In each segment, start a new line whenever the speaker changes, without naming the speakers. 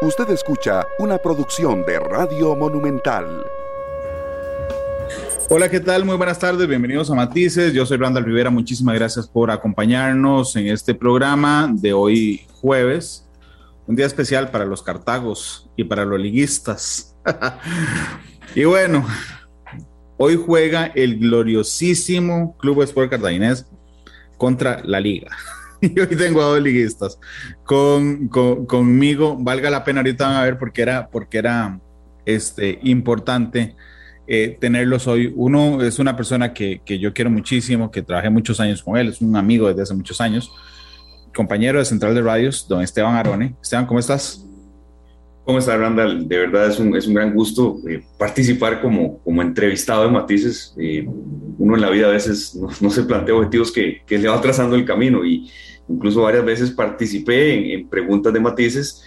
Usted escucha una producción de Radio Monumental.
Hola, ¿qué tal? Muy buenas tardes, bienvenidos a Matices. Yo soy Randall Rivera, muchísimas gracias por acompañarnos en este programa de hoy jueves. Un día especial para los cartagos y para los liguistas. y bueno, hoy juega el gloriosísimo Club Sport Cartaginés contra la Liga. y hoy tengo a dos liguistas con, conmigo. Valga la pena, ahorita van a ver porque era, porque era este, importante eh, tenerlos hoy. Uno es una persona que, que, yo quiero muchísimo, que trabajé muchos años con él, es un amigo desde hace muchos años, compañero de Central de Radios, don Esteban Arone. Esteban, ¿cómo estás?
¿Cómo estás, Randall? De verdad es un, es un gran gusto eh, participar como, como entrevistado de Matices. Eh, uno en la vida a veces no, no se plantea objetivos que, que, le va trazando el camino y incluso varias veces participé en, preguntas de Matices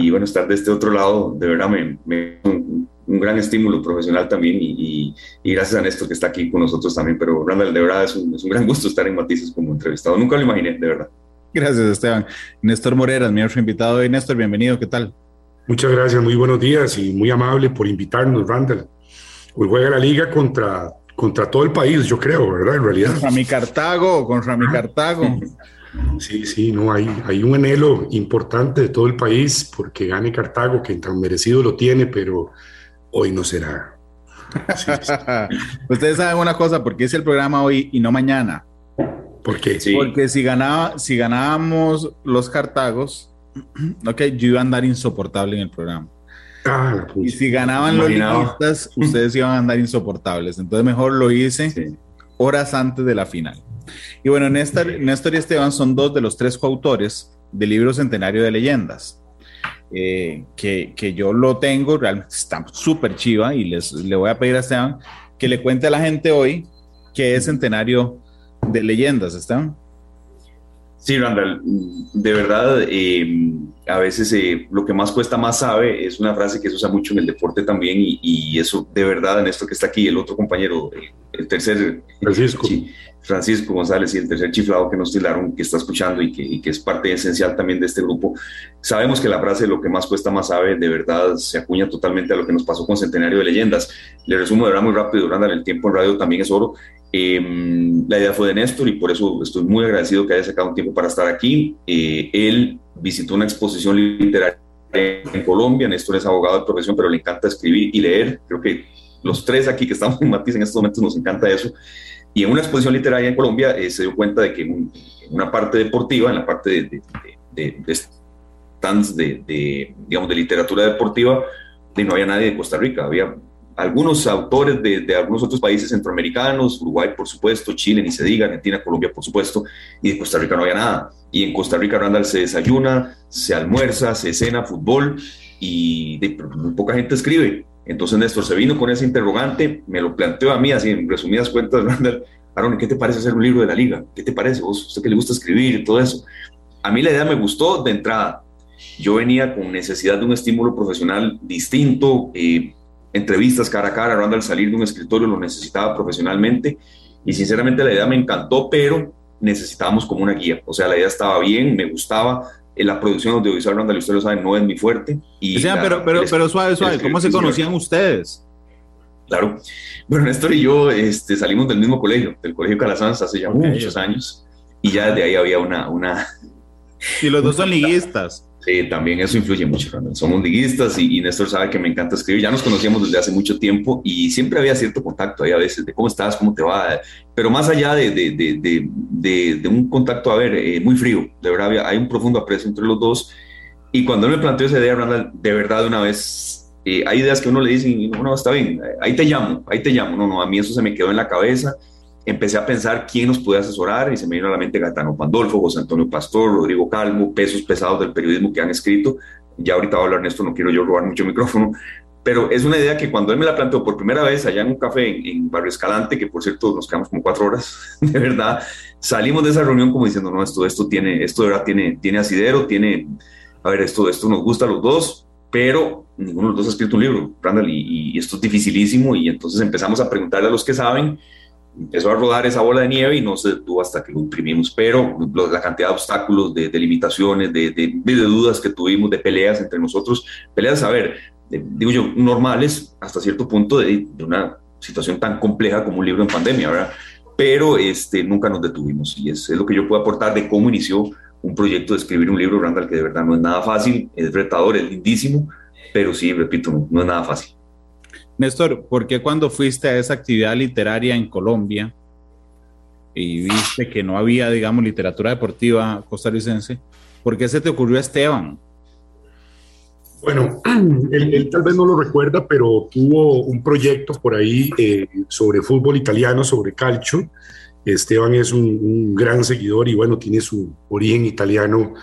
y bueno, estar de este otro lado de verdad me, me un, un, gran estímulo profesional también y, y, gracias a Néstor que está aquí con nosotros también. Pero Randall, de verdad es un, es un gran gusto estar en Matices como entrevistado. Nunca lo imaginé, de verdad.
Gracias, Esteban. Néstor Moreras, mi otro invitado hoy. Néstor, bienvenido, ¿qué tal?
Muchas gracias, muy buenos días y muy amable por invitarnos, Randall. Hoy juega la liga contra, contra todo el país, yo creo, ¿verdad? En realidad.
Contra mi Cartago, contra mi Cartago.
Sí, sí, no, hay, hay un anhelo importante de todo el país porque gane Cartago, que tan merecido lo tiene, pero hoy no será.
Sí, sí. Ustedes saben una cosa, porque es el programa hoy y no mañana.
¿Por qué?
Sí. Porque si, ganaba, si ganábamos los Cartagos, ok, yo iba a andar insoportable en el programa.
Ah,
y si ganaban los liguistas, ustedes iban a andar insoportables. Entonces mejor lo hice sí. horas antes de la final. Y bueno, Néstor, Néstor, y Esteban son dos de los tres coautores del libro Centenario de Leyendas. Eh, que, que, yo lo tengo, realmente está súper chiva y les, le voy a pedir a Esteban que le cuente a la gente hoy qué es Centenario de Leyendas, Esteban.
Sí, Randall, de verdad, eh, a veces eh, lo que más cuesta más sabe es una frase que se usa mucho en el deporte también y, y eso de verdad en esto que está aquí, el otro compañero, el, el tercer,
Francisco.
Sí, Francisco González y el tercer chiflado que nos tilaron, que está escuchando y que, y que, es parte esencial también de este grupo, sabemos que la frase lo que más cuesta más sabe de verdad se acuña totalmente a lo que nos pasó con Centenario de Leyendas. Le resumo de verdad muy rápido, Randall, el tiempo en radio también es oro. Eh, la idea fue de Néstor y por eso estoy muy agradecido que haya sacado un tiempo para estar aquí. Eh, él visitó una exposición literaria en Colombia. Néstor es abogado de profesión, pero le encanta escribir y leer. Creo que los tres aquí que estamos en Matiz en estos momentos nos encanta eso. Y en una exposición literaria en Colombia eh, se dio cuenta de que en una parte deportiva, en la parte de, de, de, de stands de, digamos, de literatura deportiva, no había nadie de Costa Rica. Había algunos autores de, de, algunos otros países centroamericanos, Uruguay por supuesto, Chile, ni se diga, Argentina, Colombia por supuesto, y de Costa Rica no había nada. Y en Costa Rica, Randall, se desayuna, se almuerza, se cena fútbol y de, muy poca gente escribe. Entonces Néstor se vino con ese interrogante, me lo planteó a mí, así en resumidas cuentas, Randall, Aaron, ¿qué te parece hacer un libro de la liga? ¿Qué te parece vos? ¿Usted que le gusta escribir y todo eso? A mí la idea me gustó de entrada. Yo venía con necesidad de un estímulo profesional distinto, eh, entrevistas cara a cara, Randall salir de un escritorio lo necesitaba profesionalmente y sinceramente la idea me encantó, pero necesitábamos como una guía. O sea, la idea estaba bien, me gustaba. La producción audiovisual, Randall, ustedes lo saben, no es mi fuerte.
Y o sea, la, pero, pero, pero suave, suave, ¿cómo se conocían ustedes?
Claro. Bueno, Néstor y yo este, salimos del mismo colegio, del Colegio Calasanz, hace ya okay. muchos años, y ya desde ahí había una... una
y los dos son liguistas.
Sí, también eso influye mucho, Randall. Somos liguistas y, y, Néstor sabe que me encanta escribir. Ya nos conocíamos desde hace mucho tiempo y siempre había cierto contacto ahí a veces de cómo estás, cómo te va. Pero más allá de, de, de, de, un contacto, a ver, eh, muy frío, de verdad, había, hay un profundo aprecio entre los dos. Y cuando él me planteó esa idea, Randall, de verdad, de una vez, eh, hay ideas que uno le dice, no, no, está bien, ahí te llamo, ahí te llamo. No, no, a mí eso se me quedó en la cabeza empecé a pensar quién nos puede asesorar y se me vino a la mente Gatano Pandolfo, José Antonio Pastor, Rodrigo Calvo, pesos pesados del periodismo que han escrito. Ya ahorita va a hablar Ernesto, no quiero yo robar mucho micrófono, pero es una idea que cuando él me la planteó por primera vez allá en un café en, en Barrio Escalante, que por cierto nos quedamos como cuatro horas, de verdad, salimos de esa reunión como diciendo, no, esto, esto tiene, esto de verdad tiene, tiene asidero, tiene, a ver, esto, esto nos gusta a los dos, pero ninguno de los dos ha escrito un libro, Randall, y, y esto es dificilísimo, y entonces empezamos a preguntarle a los que saben, empezó a rodar esa bola de nieve y no se detuvo hasta que lo imprimimos, pero la cantidad de obstáculos, de, limitaciones, de, de, dudas que tuvimos, de peleas entre nosotros, peleas, a ver, digo yo, normales hasta cierto punto de, una situación tan compleja como un libro en pandemia, ¿verdad? Pero este, nunca nos detuvimos y es, es lo que yo puedo aportar de cómo inició un proyecto de escribir un libro, Randall, que de verdad no es nada fácil, es retador, es lindísimo, pero sí, repito, no, no es nada fácil.
Néstor, ¿por qué cuando fuiste a esa actividad literaria en Colombia y viste que no había, digamos, literatura deportiva costarricense, ¿por qué se te ocurrió Esteban?
Bueno, él, tal vez no lo recuerda, pero tuvo un proyecto por ahí eh, sobre fútbol italiano, sobre calcio. Esteban es un, gran seguidor y bueno, tiene su origen italiano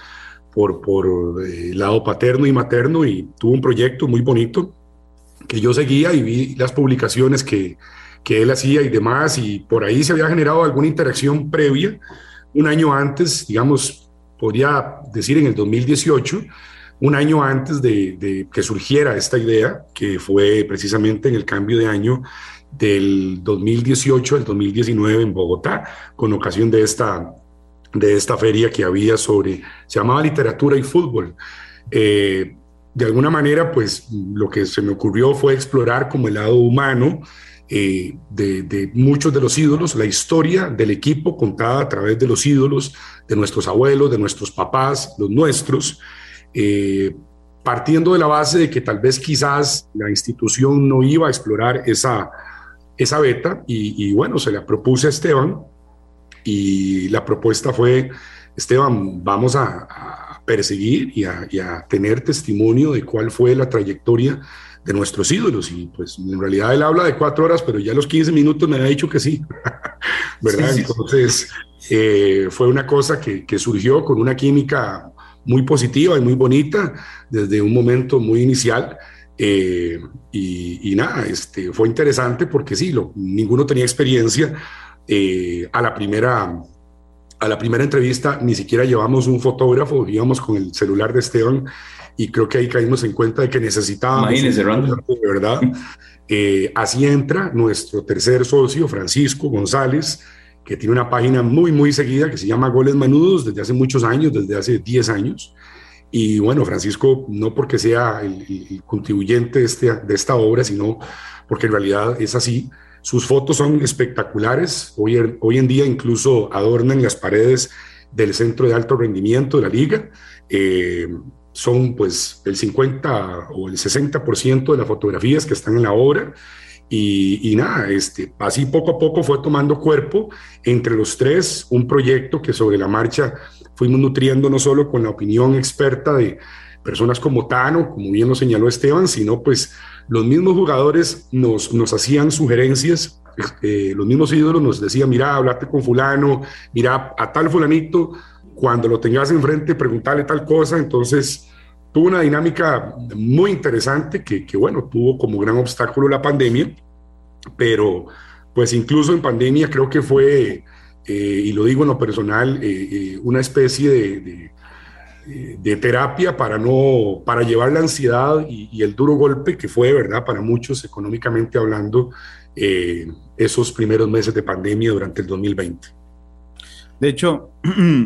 por, por eh, lado paterno y materno y tuvo un proyecto muy bonito que yo seguía y vi las publicaciones que, que él hacía y demás, y por ahí se había generado alguna interacción previa, un año antes, digamos, podría decir en el 2018, un año antes de, de, que surgiera esta idea, que fue precisamente en el cambio de año del 2018 al 2019 en Bogotá, con ocasión de esta, de esta feria que había sobre, se llamaba Literatura y Fútbol. Eh, de alguna manera, pues lo que se me ocurrió fue explorar como el lado humano eh, de, muchos de los ídolos, la historia del equipo contada a través de los ídolos, de nuestros abuelos, de nuestros papás, los nuestros, eh, partiendo de la base de que tal vez quizás la institución no iba a explorar esa, esa beta y, bueno, se la propuse a Esteban y la propuesta fue, Esteban, vamos a perseguir y a, tener testimonio de cuál fue la trayectoria de nuestros ídolos. Y pues en realidad él habla de cuatro horas, pero ya a los 15 minutos me ha dicho que sí, ¿verdad? Entonces eh, fue una cosa que, surgió con una química muy positiva y muy bonita desde un momento muy inicial. Eh, y, nada, este, fue interesante porque sí, lo, ninguno tenía experiencia. Eh, a la primera a la primera entrevista ni siquiera llevamos un fotógrafo, íbamos con el celular de Esteban y creo que ahí caímos en cuenta de que necesitábamos...
Imagínense,
de verdad. Eh, así entra nuestro tercer socio, Francisco González, que tiene una página muy, muy seguida que se llama Goles Manudos desde hace muchos años, desde hace 10 años. Y bueno, Francisco, no porque sea el, contribuyente de, este, de esta obra, sino porque en realidad es así, sus fotos son espectaculares. Hoy, hoy en día incluso adornan las paredes del centro de alto rendimiento de la liga. Eh, son pues el 50 o el 60% de las fotografías que están en la obra. Y, nada, este, así poco a poco fue tomando cuerpo entre los tres un proyecto que sobre la marcha fuimos nutriendo no solo con la opinión experta de personas como Tano, como bien lo señaló Esteban, sino pues los mismos jugadores nos, nos hacían sugerencias, eh, los mismos ídolos nos decían, mira, hablate con fulano, mira, a tal fulanito, cuando lo tengas enfrente, preguntarle tal cosa, entonces tuvo una dinámica muy interesante que, que bueno, tuvo como gran obstáculo la pandemia, pero pues incluso en pandemia creo que fue, eh, y lo digo en lo personal, eh, una especie de terapia para no para llevar la ansiedad y, el duro golpe que fue verdad para muchos económicamente hablando eh, esos primeros meses de pandemia durante el 2020
de hecho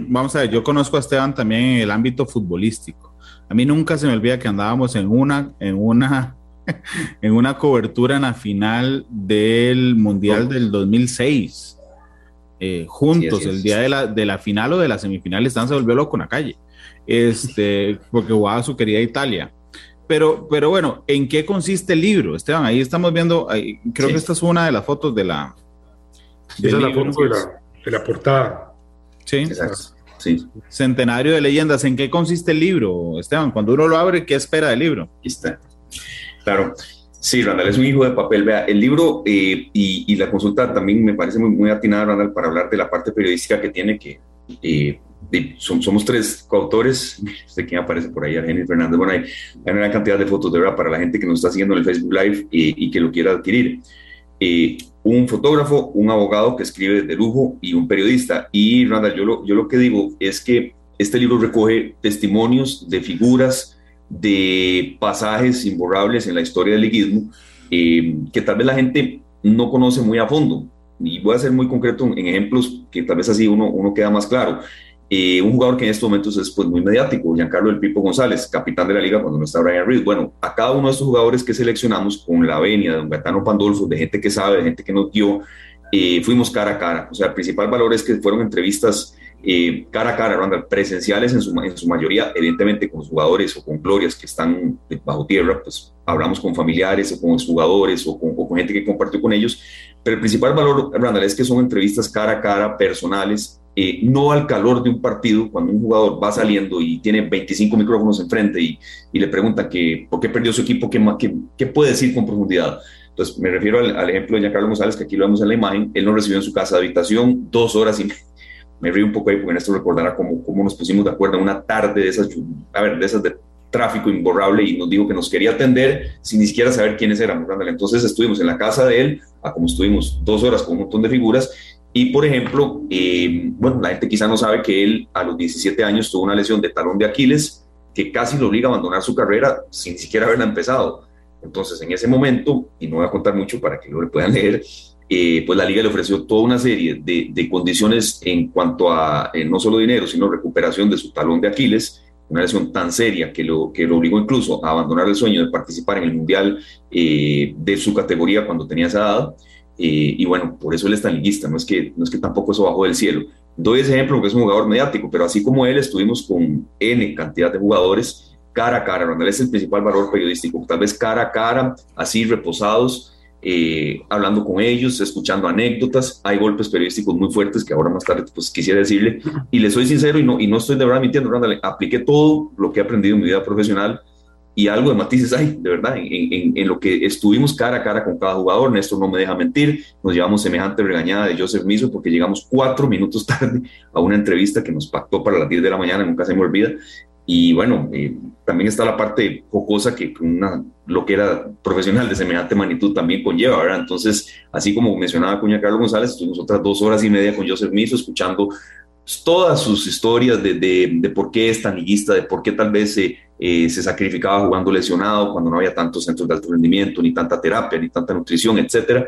vamos a ver yo conozco a Esteban también en el ámbito futbolístico. A mí nunca se me olvida que andábamos en una en una en una cobertura en la final del mundial del 2006 eh, juntos el día de la, de la final o de la semifinal Esteban se volvió loco en la calle este, porque jugaba su querida Italia. Pero, pero bueno, ¿en qué consiste el libro, Esteban? Ahí estamos viendo, creo que esta es una de las fotos de la...
Esa es la foto de la, portada.
Sí. Sí. Centenario de leyendas. ¿En qué consiste el libro, Esteban? Cuando uno lo abre, ¿qué espera del libro?
Aquí está. Claro. Sí, Randall es un hijo de papel. Vea, el libro eh, y, la consulta también me parece muy, muy atinada, Randall, para hablar de la parte periodística que tiene, que eh, somos tres coautores, sé quién aparece por ahí, Argenis Fernández, bueno, hay, una cantidad de fotos de verdad para la gente que nos está siguiendo en el Facebook Live y que lo quiera adquirir. Eh, un fotógrafo, un abogado que escribe de lujo y un periodista. Y Randall, yo lo, yo lo que digo es que este libro recoge testimonios de figuras, de pasajes imborrables en la historia del liguismo, eh, que tal vez la gente no conoce muy a fondo. y voy a ser muy concreto en ejemplos que tal vez así uno, uno queda más claro. Eh, un jugador que en estos momentos es pues, muy mediático, Giancarlo El Pipo González, capitán de la liga cuando no está Brian Reed. Bueno, a cada uno de estos jugadores que seleccionamos con la venia de Don Gaetano Pandolfo, de gente que sabe, de gente que nos dio, eh, fuimos cara a cara. O sea, el principal valor es que fueron entrevistas eh, cara a cara, Randall, presenciales en su, en su mayoría, evidentemente con jugadores o con glorias que están bajo tierra, pues hablamos con familiares o con jugadores o con, o con gente que compartió con ellos, pero el principal valor, Randall, es que son entrevistas cara a cara, personales, eh, no al calor de un partido, cuando un jugador va saliendo y tiene 25 micrófonos enfrente y, y le pregunta que, por qué perdió su equipo, qué, qué, qué puede decir con profundidad. Entonces, me refiero al, ejemplo de Giancarlo González, que aquí lo vemos en la imagen. Él nos recibió en su casa de habitación dos horas y me río un poco ahí porque en esto recordará cómo, cómo nos pusimos de acuerdo una tarde de esas, a ver, de esas de tráfico imborrable y nos dijo que nos quería atender sin ni siquiera saber quiénes éramos. Entonces estuvimos en la casa de él, a como estuvimos dos horas con un montón de figuras y, por ejemplo, eh, bueno, la gente quizá no sabe que él a los 17 años tuvo una lesión de talón de Aquiles que casi lo obliga a abandonar su carrera sin siquiera haberla empezado. Entonces, en ese momento, y no voy a contar mucho para que lo puedan leer, eh, pues la liga le ofreció toda una serie de, de condiciones en cuanto a eh, no solo dinero, sino recuperación de su talón de Aquiles, una lesión tan seria que lo, que lo obligó incluso a abandonar el sueño de participar en el Mundial eh, de su categoría cuando tenía esa edad. Eh, y bueno, por eso él es tan liguista, no es, que, no es que tampoco eso bajó del cielo. Doy ese ejemplo porque es un jugador mediático, pero así como él, estuvimos con N cantidad de jugadores cara a cara, donde es el principal valor periodístico, tal vez cara a cara, así reposados, eh, hablando con ellos, escuchando anécdotas. Hay golpes periodísticos muy fuertes que ahora más tarde pues, quisiera decirle. Y le soy sincero y no, y no estoy de verdad mintiendo, Randall, apliqué todo lo que he aprendido en mi vida profesional y algo de matices hay, de verdad, en, en, en, lo que estuvimos cara a cara con cada jugador. Néstor no me deja mentir, nos llevamos semejante regañada de Joseph Miso porque llegamos cuatro minutos tarde a una entrevista que nos pactó para las 10 de la mañana, nunca se me olvida. Y bueno, eh, también está la parte jocosa que una lo que era profesional de semejante magnitud también conlleva, ¿verdad? Entonces, así como mencionaba Cuña Carlos González, estuvimos otras dos horas y media con Joseph Miso escuchando todas sus historias de, de, por qué es tan liguista, de por qué tal vez se, eh, se sacrificaba jugando lesionado cuando no había tantos centros de alto rendimiento, ni tanta terapia, ni tanta nutrición, etcétera.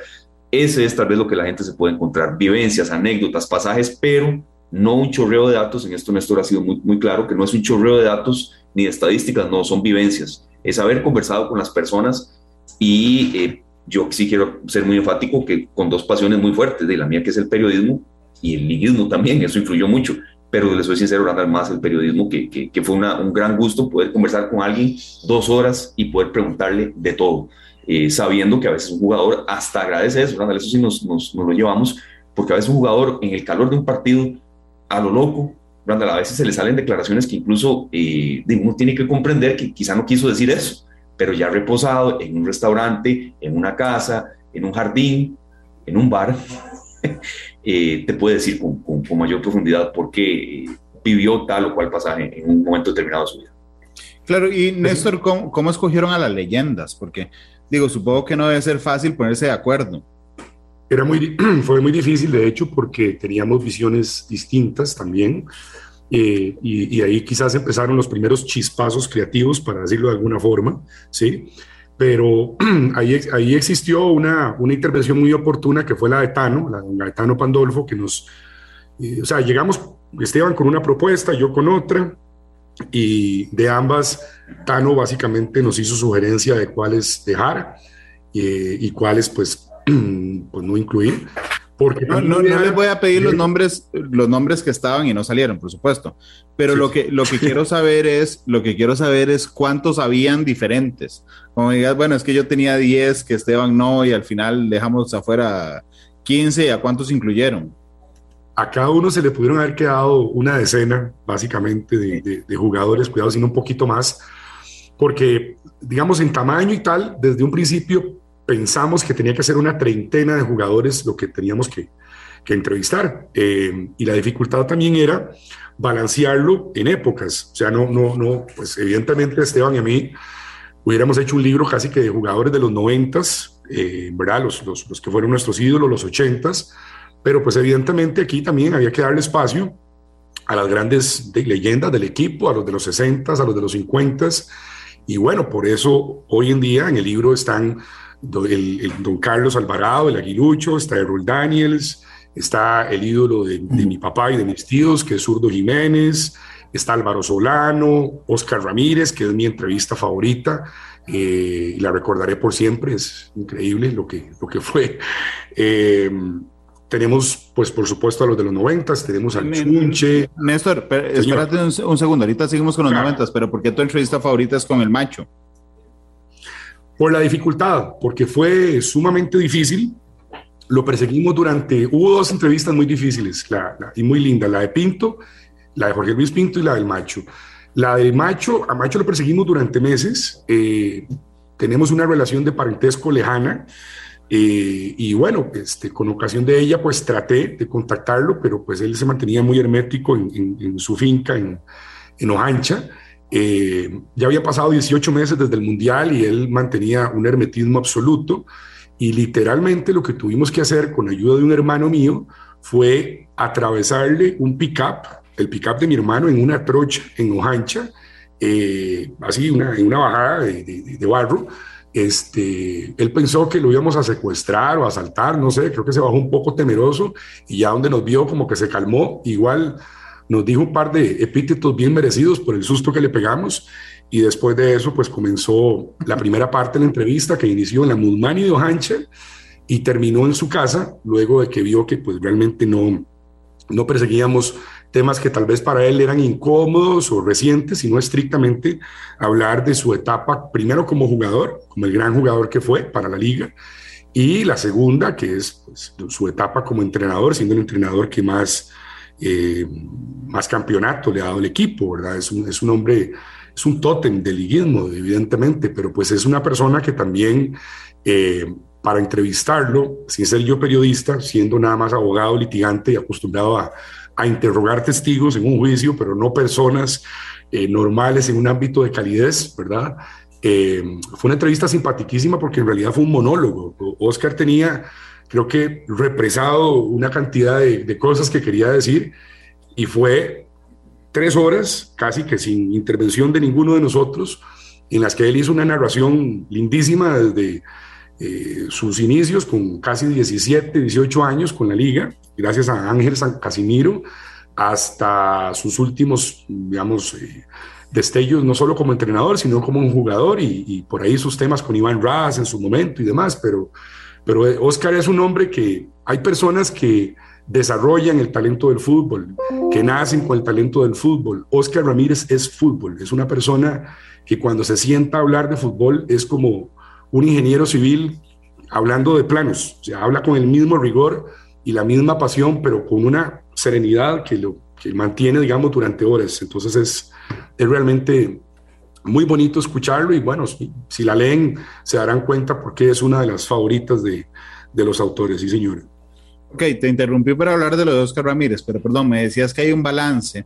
Ese es tal vez lo que la gente se puede encontrar, vivencias, anécdotas, pasajes, pero no un chorreo de datos. En esto Néstor ha sido muy, muy claro que no es un chorreo de datos ni de estadísticas, no, son vivencias. Es haber conversado con las personas y eh, yo sí quiero ser muy enfático que con dos pasiones muy fuertes, de la mía que es el periodismo y el liguismo también, eso influyó mucho, pero les soy sincero, Randall, más el periodismo, que, que, que fue una, un gran gusto poder conversar con alguien dos horas y poder preguntarle de todo, eh, sabiendo que a veces un jugador hasta agradece eso, Randall, eso sí nos, nos, nos, lo llevamos, porque a veces un jugador en el calor de un partido, a lo loco, Randall, a veces se le salen declaraciones que incluso eh, uno tiene que comprender que quizá no quiso decir eso, pero ya reposado en un restaurante, en una casa, en un jardín, en un bar, eh, te puede decir con, con, con mayor profundidad por qué vivió tal o cual pasaje en un momento determinado de su vida.
Claro, y Néstor, ¿cómo, ¿cómo, escogieron a las leyendas? Porque, digo, supongo que no debe ser fácil ponerse de acuerdo.
Era muy, fue muy difícil, de hecho, porque teníamos visiones distintas también. Eh, y, y, ahí quizás empezaron los primeros chispazos creativos, para decirlo de alguna forma, ¿sí? Pero ahí, ahí existió una, una, intervención muy oportuna que fue la de Tano, la de Gaetano Pandolfo, que nos, eh, o sea, llegamos, Esteban con una propuesta, yo con otra, y de ambas, Tano básicamente nos hizo sugerencia de cuáles dejar eh, y cuáles pues, pues no incluir.
Porque no, no, no, les voy a pedir los nombres, los nombres que estaban y no salieron, por supuesto. Pero sí. lo que, lo que quiero saber es, lo que quiero saber es cuántos habían diferentes. Como digas, bueno, es que yo tenía 10, que Esteban no, y al final dejamos afuera 15, ¿a cuántos incluyeron?
A cada uno se le pudieron haber quedado una decena, básicamente, de, de, de jugadores, cuidado, sino un poquito más, porque, digamos, en tamaño y tal, desde un principio pensamos que tenía que ser una treintena de jugadores lo que teníamos que, que entrevistar. Eh, y la dificultad también era balancearlo en épocas. O sea, no, no, no, pues evidentemente Esteban y a mí hubiéramos hecho un libro casi que de jugadores de los noventas, eh, ¿verdad? Los, los, los, que fueron nuestros ídolos, los ochentas, pero pues evidentemente aquí también había que darle espacio a las grandes de leyendas del equipo, a los de los sesentas, a los de los cincuentas, y bueno, por eso hoy en día en el libro están el, don Carlos Alvarado, el aguilucho, está Errol Daniels, está el ídolo de, mi papá y de mis tíos, que es Zurdo Jiménez, está Álvaro Solano, Oscar Ramírez, que es mi entrevista favorita, eh, y la recordaré por siempre, es increíble lo que, lo que fue. Eh, tenemos, pues, por supuesto, a los de los noventas, tenemos al Chunche.
Néstor, espérate un, segundo, ahorita seguimos con los noventas, pero ¿por qué tu entrevista favorita es con el macho?
Por la dificultad, porque fue sumamente difícil. Lo perseguimos durante, hubo dos entrevistas muy difíciles y muy lindas, la de Pinto, la de Jorge Luis Pinto y la del macho. La del macho, a macho lo perseguimos durante meses. Eh, tenemos una relación de parentesco lejana. Eh, y bueno, este, con ocasión de ella, pues traté de contactarlo, pero pues él se mantenía muy hermético en, su finca en, en Ojancha. Eh, ya había pasado 18 meses desde el Mundial y él mantenía un hermetismo absoluto. Y literalmente lo que tuvimos que hacer con ayuda de un hermano mío fue atravesarle un pick-up, el pick-up de mi hermano, en una trocha en Ojancha, eh, así una, en una bajada de, de barro este, él pensó que lo íbamos a secuestrar o a asaltar, no sé, creo que se bajó un poco temeroso y ya donde nos vio como que se calmó, igual nos dijo un par de epítetos bien merecidos por el susto que le pegamos y después de eso pues comenzó la primera parte de la entrevista que inició en la Mudmani de Ojancha y terminó en su casa luego de que vio que pues realmente no, no perseguíamos temas que tal vez para él eran incómodos o recientes, sino estrictamente hablar de su etapa, primero como jugador, como el gran jugador que fue para la liga, y la segunda, que es pues, su etapa como entrenador, siendo el entrenador que más, eh, más campeonato le ha dado el equipo, ¿verdad? Es un, es un hombre, es un tótem del liguismo, evidentemente, pero pues es una persona que también... Eh, para entrevistarlo, sin ser yo periodista, siendo nada más abogado, litigante y acostumbrado a, interrogar testigos en un juicio, pero no personas eh, normales en un ámbito de calidez, ¿verdad? Eh, fue una entrevista simpaticísima porque en realidad fue un monólogo. Oscar tenía, creo que, represado una cantidad de, cosas que quería decir y fue tres horas, casi que sin intervención de ninguno de nosotros, en las que él hizo una narración lindísima desde eh, sus inicios con casi 17, 18 años con la liga, gracias a Ángel San Casimiro, hasta sus últimos, digamos, eh, destellos, no solo como entrenador, sino como un jugador, y, por ahí sus temas con Iván Raz en su momento y demás, pero, pero eh, Oscar es un hombre que hay personas que desarrollan el talento del fútbol, que nacen con el talento del fútbol. Oscar Ramírez es fútbol, es una persona que cuando se sienta a hablar de fútbol es como un ingeniero civil hablando de planos, o sea, habla con el mismo rigor y la misma pasión, pero con una serenidad que lo que mantiene, digamos, durante horas. Entonces es, es realmente muy bonito escucharlo y bueno, si, la leen se darán cuenta porque es una de las favoritas de, de los autores, sí señor.
Ok, te interrumpí para hablar de lo de Oscar Ramírez, pero perdón, me decías que hay un balance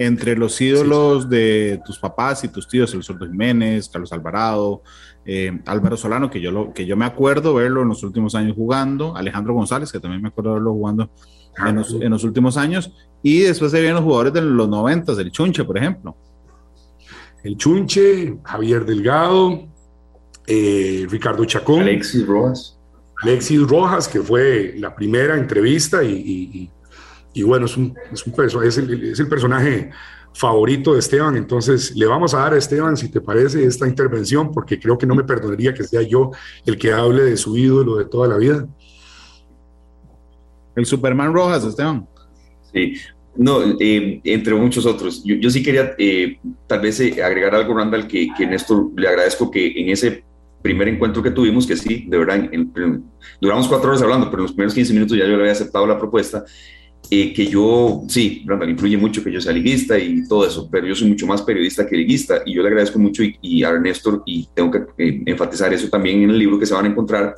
entre los ídolos de tus papás y tus tíos, el Sordo Jiménez, Carlos Alvarado, eh, Álvaro Solano, que yo, lo, que yo me acuerdo verlo en los últimos años jugando, Alejandro González, que también me acuerdo verlo jugando en los, últimos años, y después se vienen los jugadores de los noventas, el Chunche, por ejemplo.
El Chunche, Javier Delgado, eh, Ricardo Chacón.
Alexis Rojas.
Alexis Rojas, que fue la primera entrevista y y bueno, es, un, es, un, es, el, es el personaje favorito de Esteban, entonces le vamos a dar a Esteban, si te parece, esta intervención, porque creo que no me perdonaría que sea yo el que hable de su ídolo de toda la vida.
El Superman Rojas, Esteban.
Sí, no, eh, entre muchos otros. Yo, sí quería eh, tal vez eh, agregar algo, Randall, que, que Néstor le agradezco que en ese primer encuentro que tuvimos, que sí, de verdad, duramos cuatro horas hablando, pero en los primeros 15 minutos ya yo le había aceptado la propuesta eh, que yo, sí, Randall, influye mucho que yo sea liguista y todo eso, pero yo soy mucho más periodista que liguista y yo le agradezco mucho y, a Ernesto, y tengo que enfatizar eso también en el libro que se van a encontrar,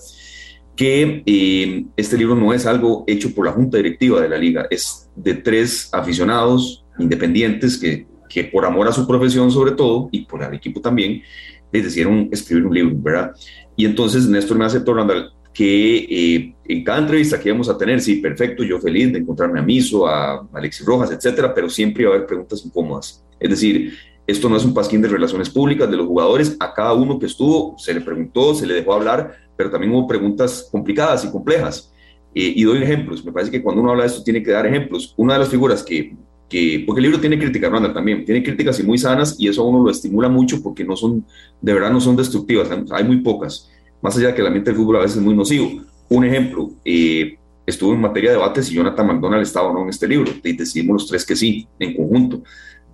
que eh, este libro no es algo hecho por la junta directiva de la liga, es de tres aficionados independientes que, que por amor a su profesión sobre todo y por el equipo también, les decidieron escribir un libro, ¿verdad? Y entonces Néstor me aceptó, Randall, que eh, en cada entrevista que íbamos a tener, sí, perfecto, yo feliz de encontrarme a Miso, a Alexis Rojas, etcétera, pero siempre iba a haber preguntas incómodas. Es decir, Esto no es un pasquín de relaciones públicas de los jugadores. A cada uno que estuvo se le preguntó, se le dejó hablar, pero también hubo preguntas complicadas y complejas. Eh, y doy ejemplos. Me parece que cuando uno habla de esto tiene que dar ejemplos. Una de las figuras que, que porque el libro tiene críticas, Randall, también, tiene críticas y muy sanas y eso a uno lo estimula mucho porque no son, de verdad no son destructivas, hay muy pocas. Más allá de que el ambiente del fútbol a veces es muy nocivo. Un ejemplo, eh, estuvo en materia de debates si Jonathan McDonald estaba o no en este libro. Y decidimos los tres que sí, en conjunto.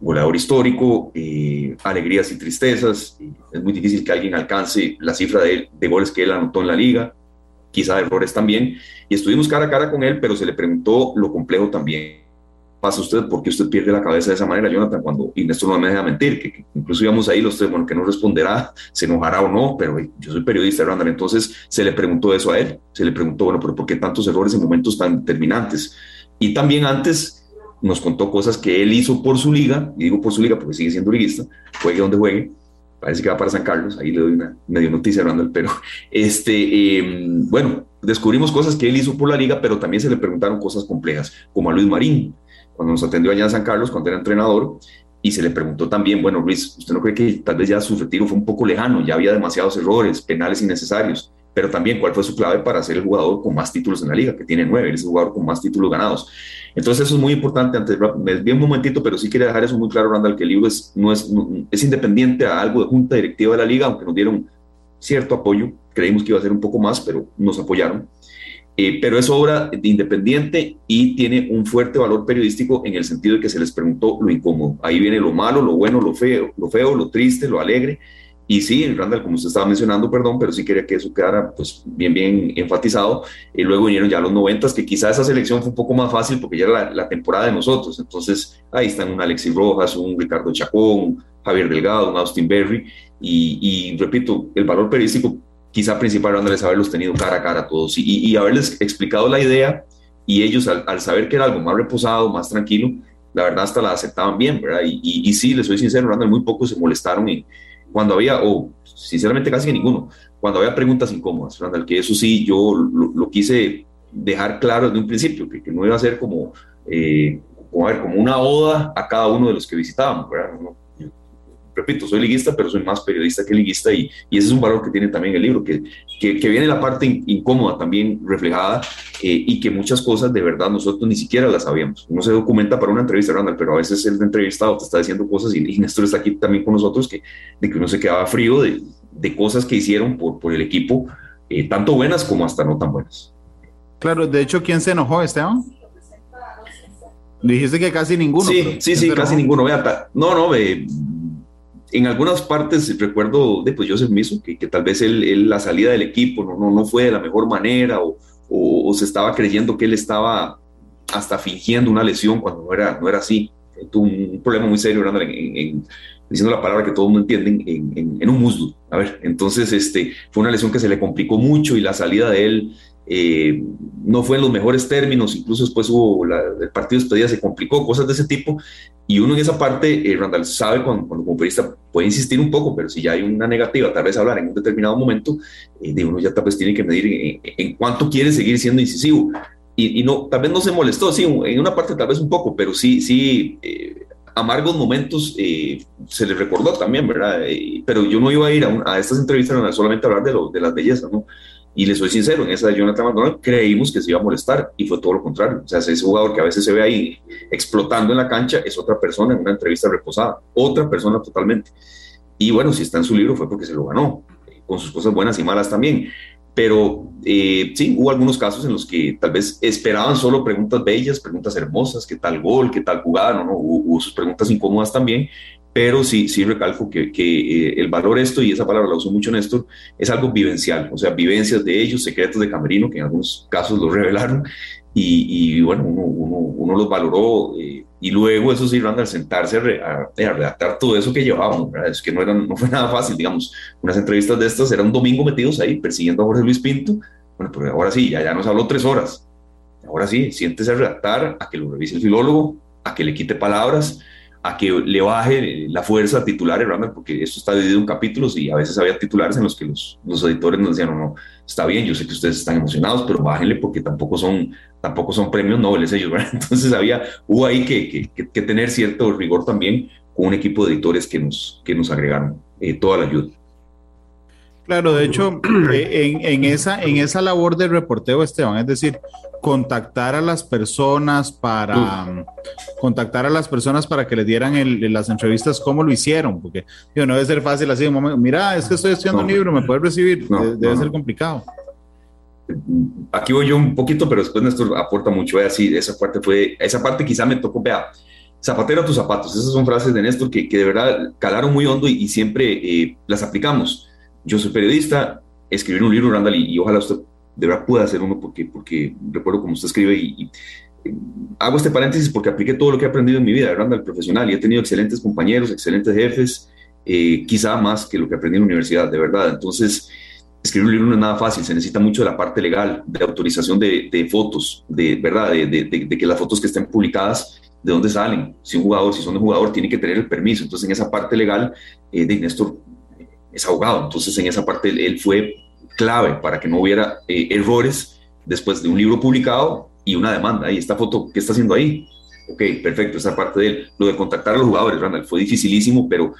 Goleador histórico, eh, alegrías y tristezas. Es muy difícil que alguien alcance la cifra de, goles que él anotó en la liga, quizá errores también. Y estuvimos cara a cara con él, pero se le preguntó lo complejo también pasa usted? ¿Por qué usted pierde la cabeza de esa manera, Jonathan? Cuando y esto no me deja mentir, que, incluso íbamos ahí los tres, bueno, que no responderá, se enojará o no, pero yo soy periodista, Randall, entonces se le preguntó eso a él, se le preguntó, bueno, pero ¿por qué tantos errores en momentos tan determinantes? Y también antes nos contó cosas que él hizo por su liga, y digo por su liga porque sigue siendo liguista, juegue donde juegue, parece que va para San Carlos, ahí le doy una medio noticia Randall, pero este, em, bueno, descubrimos cosas que él hizo por la liga, pero también se le preguntaron cosas complejas, como a Luis Marín, cuando nos atendió allá en San Carlos, cuando era entrenador, y se le preguntó también, bueno, Luis, ¿usted no cree que tal vez ya su retiro fue un poco lejano? Ya había demasiados errores, penales innecesarios, pero también cuál fue su clave para ser el jugador con más títulos en la liga, que tiene nueve, es el jugador con más títulos ganados. Entonces eso es muy importante, antes, me desvío un momentito, pero sí quería dejar eso muy claro, Randall, que el libro es, no es, es independiente a algo de junta directiva de la liga, aunque nos dieron cierto apoyo, creímos que iba a ser un poco más, pero nos apoyaron. Eh, pero es obra independiente y tiene un fuerte valor periodístico en el sentido de que se les preguntó lo incómodo. Ahí viene lo malo, lo bueno, lo feo, lo feo, lo triste, lo alegre. Y sí, Randall, como usted estaba mencionando, perdón, pero sí quería que eso quedara pues bien, bien enfatizado. Y luego vinieron ya los noventas, que quizá esa selección fue un poco más fácil porque ya era la, temporada de nosotros. Entonces ahí están un Alexis Rojas, un Ricardo Chacón, Javier Delgado, un Austin Berry. Y, y repito, el valor periodístico quizá principal es haberlos tenido cara a cara a todos y, haberles explicado la idea y ellos al, saber que era algo más reposado, más tranquilo, la verdad hasta la aceptaban bien, ¿verdad? Y, y, sí, les soy sincero, Randall, muy pocos se molestaron y cuando había, o sinceramente casi ninguno, cuando había preguntas incómodas, Randall, que eso sí, yo lo, quise dejar claro desde un principio, que, no iba a ser como, eh, como, a ver, como una oda a cada uno de los que visitábamos, ¿verdad? No, repito, soy liguista, pero soy más periodista que liguista y, y, ese es un valor que tiene también el libro, que, que, viene la parte incómoda también reflejada eh, y que muchas cosas de verdad nosotros ni siquiera las sabíamos. Uno se documenta para una entrevista, Randall, pero a veces el entrevistado te está diciendo cosas y, y Néstor está aquí también con nosotros, que, de que uno se quedaba frío de, de cosas que hicieron por, por el equipo, eh, tanto buenas como hasta no tan buenas.
Claro, de hecho, ¿quién se enojó, Esteban? Dijiste que casi ninguno.
Sí, sí, sí, casi ninguno. Vea, no, no, ve, en algunas partes recuerdo de pues Joseph Miso, que, que tal vez él, la salida del equipo no, no, no fue de la mejor manera o, o, se estaba creyendo que él estaba hasta fingiendo una lesión cuando no era, no era así. Tuvo un problema muy serio en, diciendo la palabra que todo el mundo entiende, en, en, un muslo. A ver, entonces este, fue una lesión que se le complicó mucho y la salida de él eh, no fue en los mejores términos, incluso después hubo el partido de despedida se complicó, cosas de ese tipo, y uno en esa parte, eh, Randall sabe cuando, como periodista puede insistir un poco, pero si ya hay una negativa, tal vez hablar en un determinado momento, eh, de uno ya tal vez tiene que medir en, cuánto quiere seguir siendo incisivo, y, no, tal vez no se molestó, sí, en una parte tal vez un poco, pero sí, sí, amargos momentos se le recordó también, ¿verdad? pero yo no iba a ir a, a estas entrevistas solamente a hablar de, lo, de las bellezas, ¿no? Y le soy sincero, en esa de Jonathan McDonald creímos que se iba a molestar y fue todo lo contrario. O sea, ese jugador que a veces se ve ahí explotando en la cancha es otra persona en una entrevista reposada, otra persona totalmente. Y bueno, si está en su libro fue porque se lo ganó, con sus cosas buenas y malas también. Pero eh, sí, hubo algunos casos en los que tal vez esperaban solo preguntas bellas, preguntas hermosas, qué tal gol, qué tal jugada, no, no, hubo sus preguntas incómodas también, pero sí, sí recalco que, que eh, el valor esto, y esa palabra la uso mucho Néstor, es algo vivencial, o sea, vivencias de ellos, secretos de Camerino, que en algunos casos los revelaron, y, y bueno, uno, uno, uno, los valoró, eh, y luego eso sí, al sentarse a, a, redactar todo eso que llevábamos, es que no, era, no fue nada fácil, digamos, unas entrevistas de estas, era un domingo metidos ahí persiguiendo a Jorge Luis Pinto, bueno, pero ahora sí, ya, ya nos habló tres horas, ahora sí, siéntese a redactar, a que lo revise el filólogo, a que le quite palabras, a que le baje la fuerza a titulares, porque esto está dividido en capítulos y a veces había titulares en los que los, los editores nos decían, no, no, está bien, yo sé que ustedes están emocionados, pero bájenle porque tampoco son, tampoco son premios nobles ellos, ¿verdad? Entonces había, hubo ahí que, que, que tener cierto rigor también con un equipo de editores que nos, que nos agregaron eh, toda la ayuda.
Claro, de hecho, eh, en, esa, en esa labor de reporteo, Esteban, es decir, contactar a las personas para contactar a las personas para que les dieran las entrevistas, ¿cómo lo hicieron? Porque no debe ser fácil así, mira, es que estoy estudiando un libro, ¿me puedes recibir? debe ser complicado.
Aquí voy yo un poquito, pero después Néstor aporta mucho. Así, esa parte fue, esa parte quizá me tocó, vea, zapatero a tus zapatos. Esas son frases de Néstor que, que de verdad calaron muy hondo y, siempre eh, las aplicamos yo soy periodista, escribir un libro, Randall, y, ojalá usted de verdad pueda hacer uno porque, porque recuerdo cómo usted escribe y, hago este paréntesis porque apliqué todo lo que he aprendido en mi vida, Randall, profesional, y he tenido excelentes compañeros, excelentes jefes, eh, quizá más que lo que aprendí en la universidad, de verdad. Entonces, escribir un libro no es nada fácil, se necesita mucho de la parte legal, de autorización de, fotos, de verdad, de, de, que las fotos que estén publicadas, de dónde salen, si un jugador, si son de jugador, tiene que tener el permiso. Entonces, en esa parte legal, eh, de Néstor es abogado, entonces en esa parte él, fue clave para que no hubiera eh, errores después de un libro publicado y una demanda. Y esta foto, ¿qué está haciendo ahí? Ok, perfecto, esa parte de él. Lo de contactar a los jugadores, Randall, fue dificilísimo, pero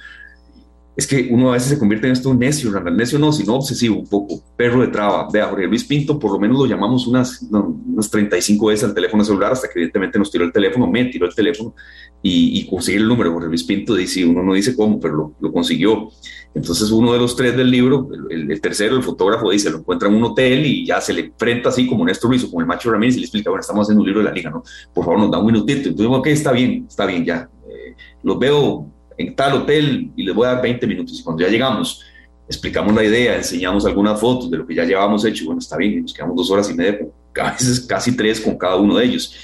es que uno a veces se convierte en esto necio, necio no, sino obsesivo un poco, perro de traba. Vea, Jorge Luis Pinto, por lo menos lo llamamos unas, unas 35 veces al teléfono celular hasta que evidentemente nos tiró el teléfono, me tiró el teléfono y, y conseguir el número. Jorge Luis Pinto dice, uno no dice cómo, pero lo, lo consiguió. Entonces uno de los tres del libro, el, tercero, el fotógrafo, dice, lo encuentra en un hotel y ya se le enfrenta así como Néstor Ruiz o como el Macho Ramírez y le explica, bueno, estamos haciendo un libro de la liga, ¿no? Por favor, nos da un minutito. Entonces, ok, está bien, está bien, ya. Eh, los veo en tal hotel y les voy a dar 20 minutos. Y cuando ya llegamos, explicamos la idea, enseñamos algunas fotos de lo que ya llevábamos hecho. Bueno, está bien, nos quedamos dos horas y media, a veces casi tres con cada uno de ellos.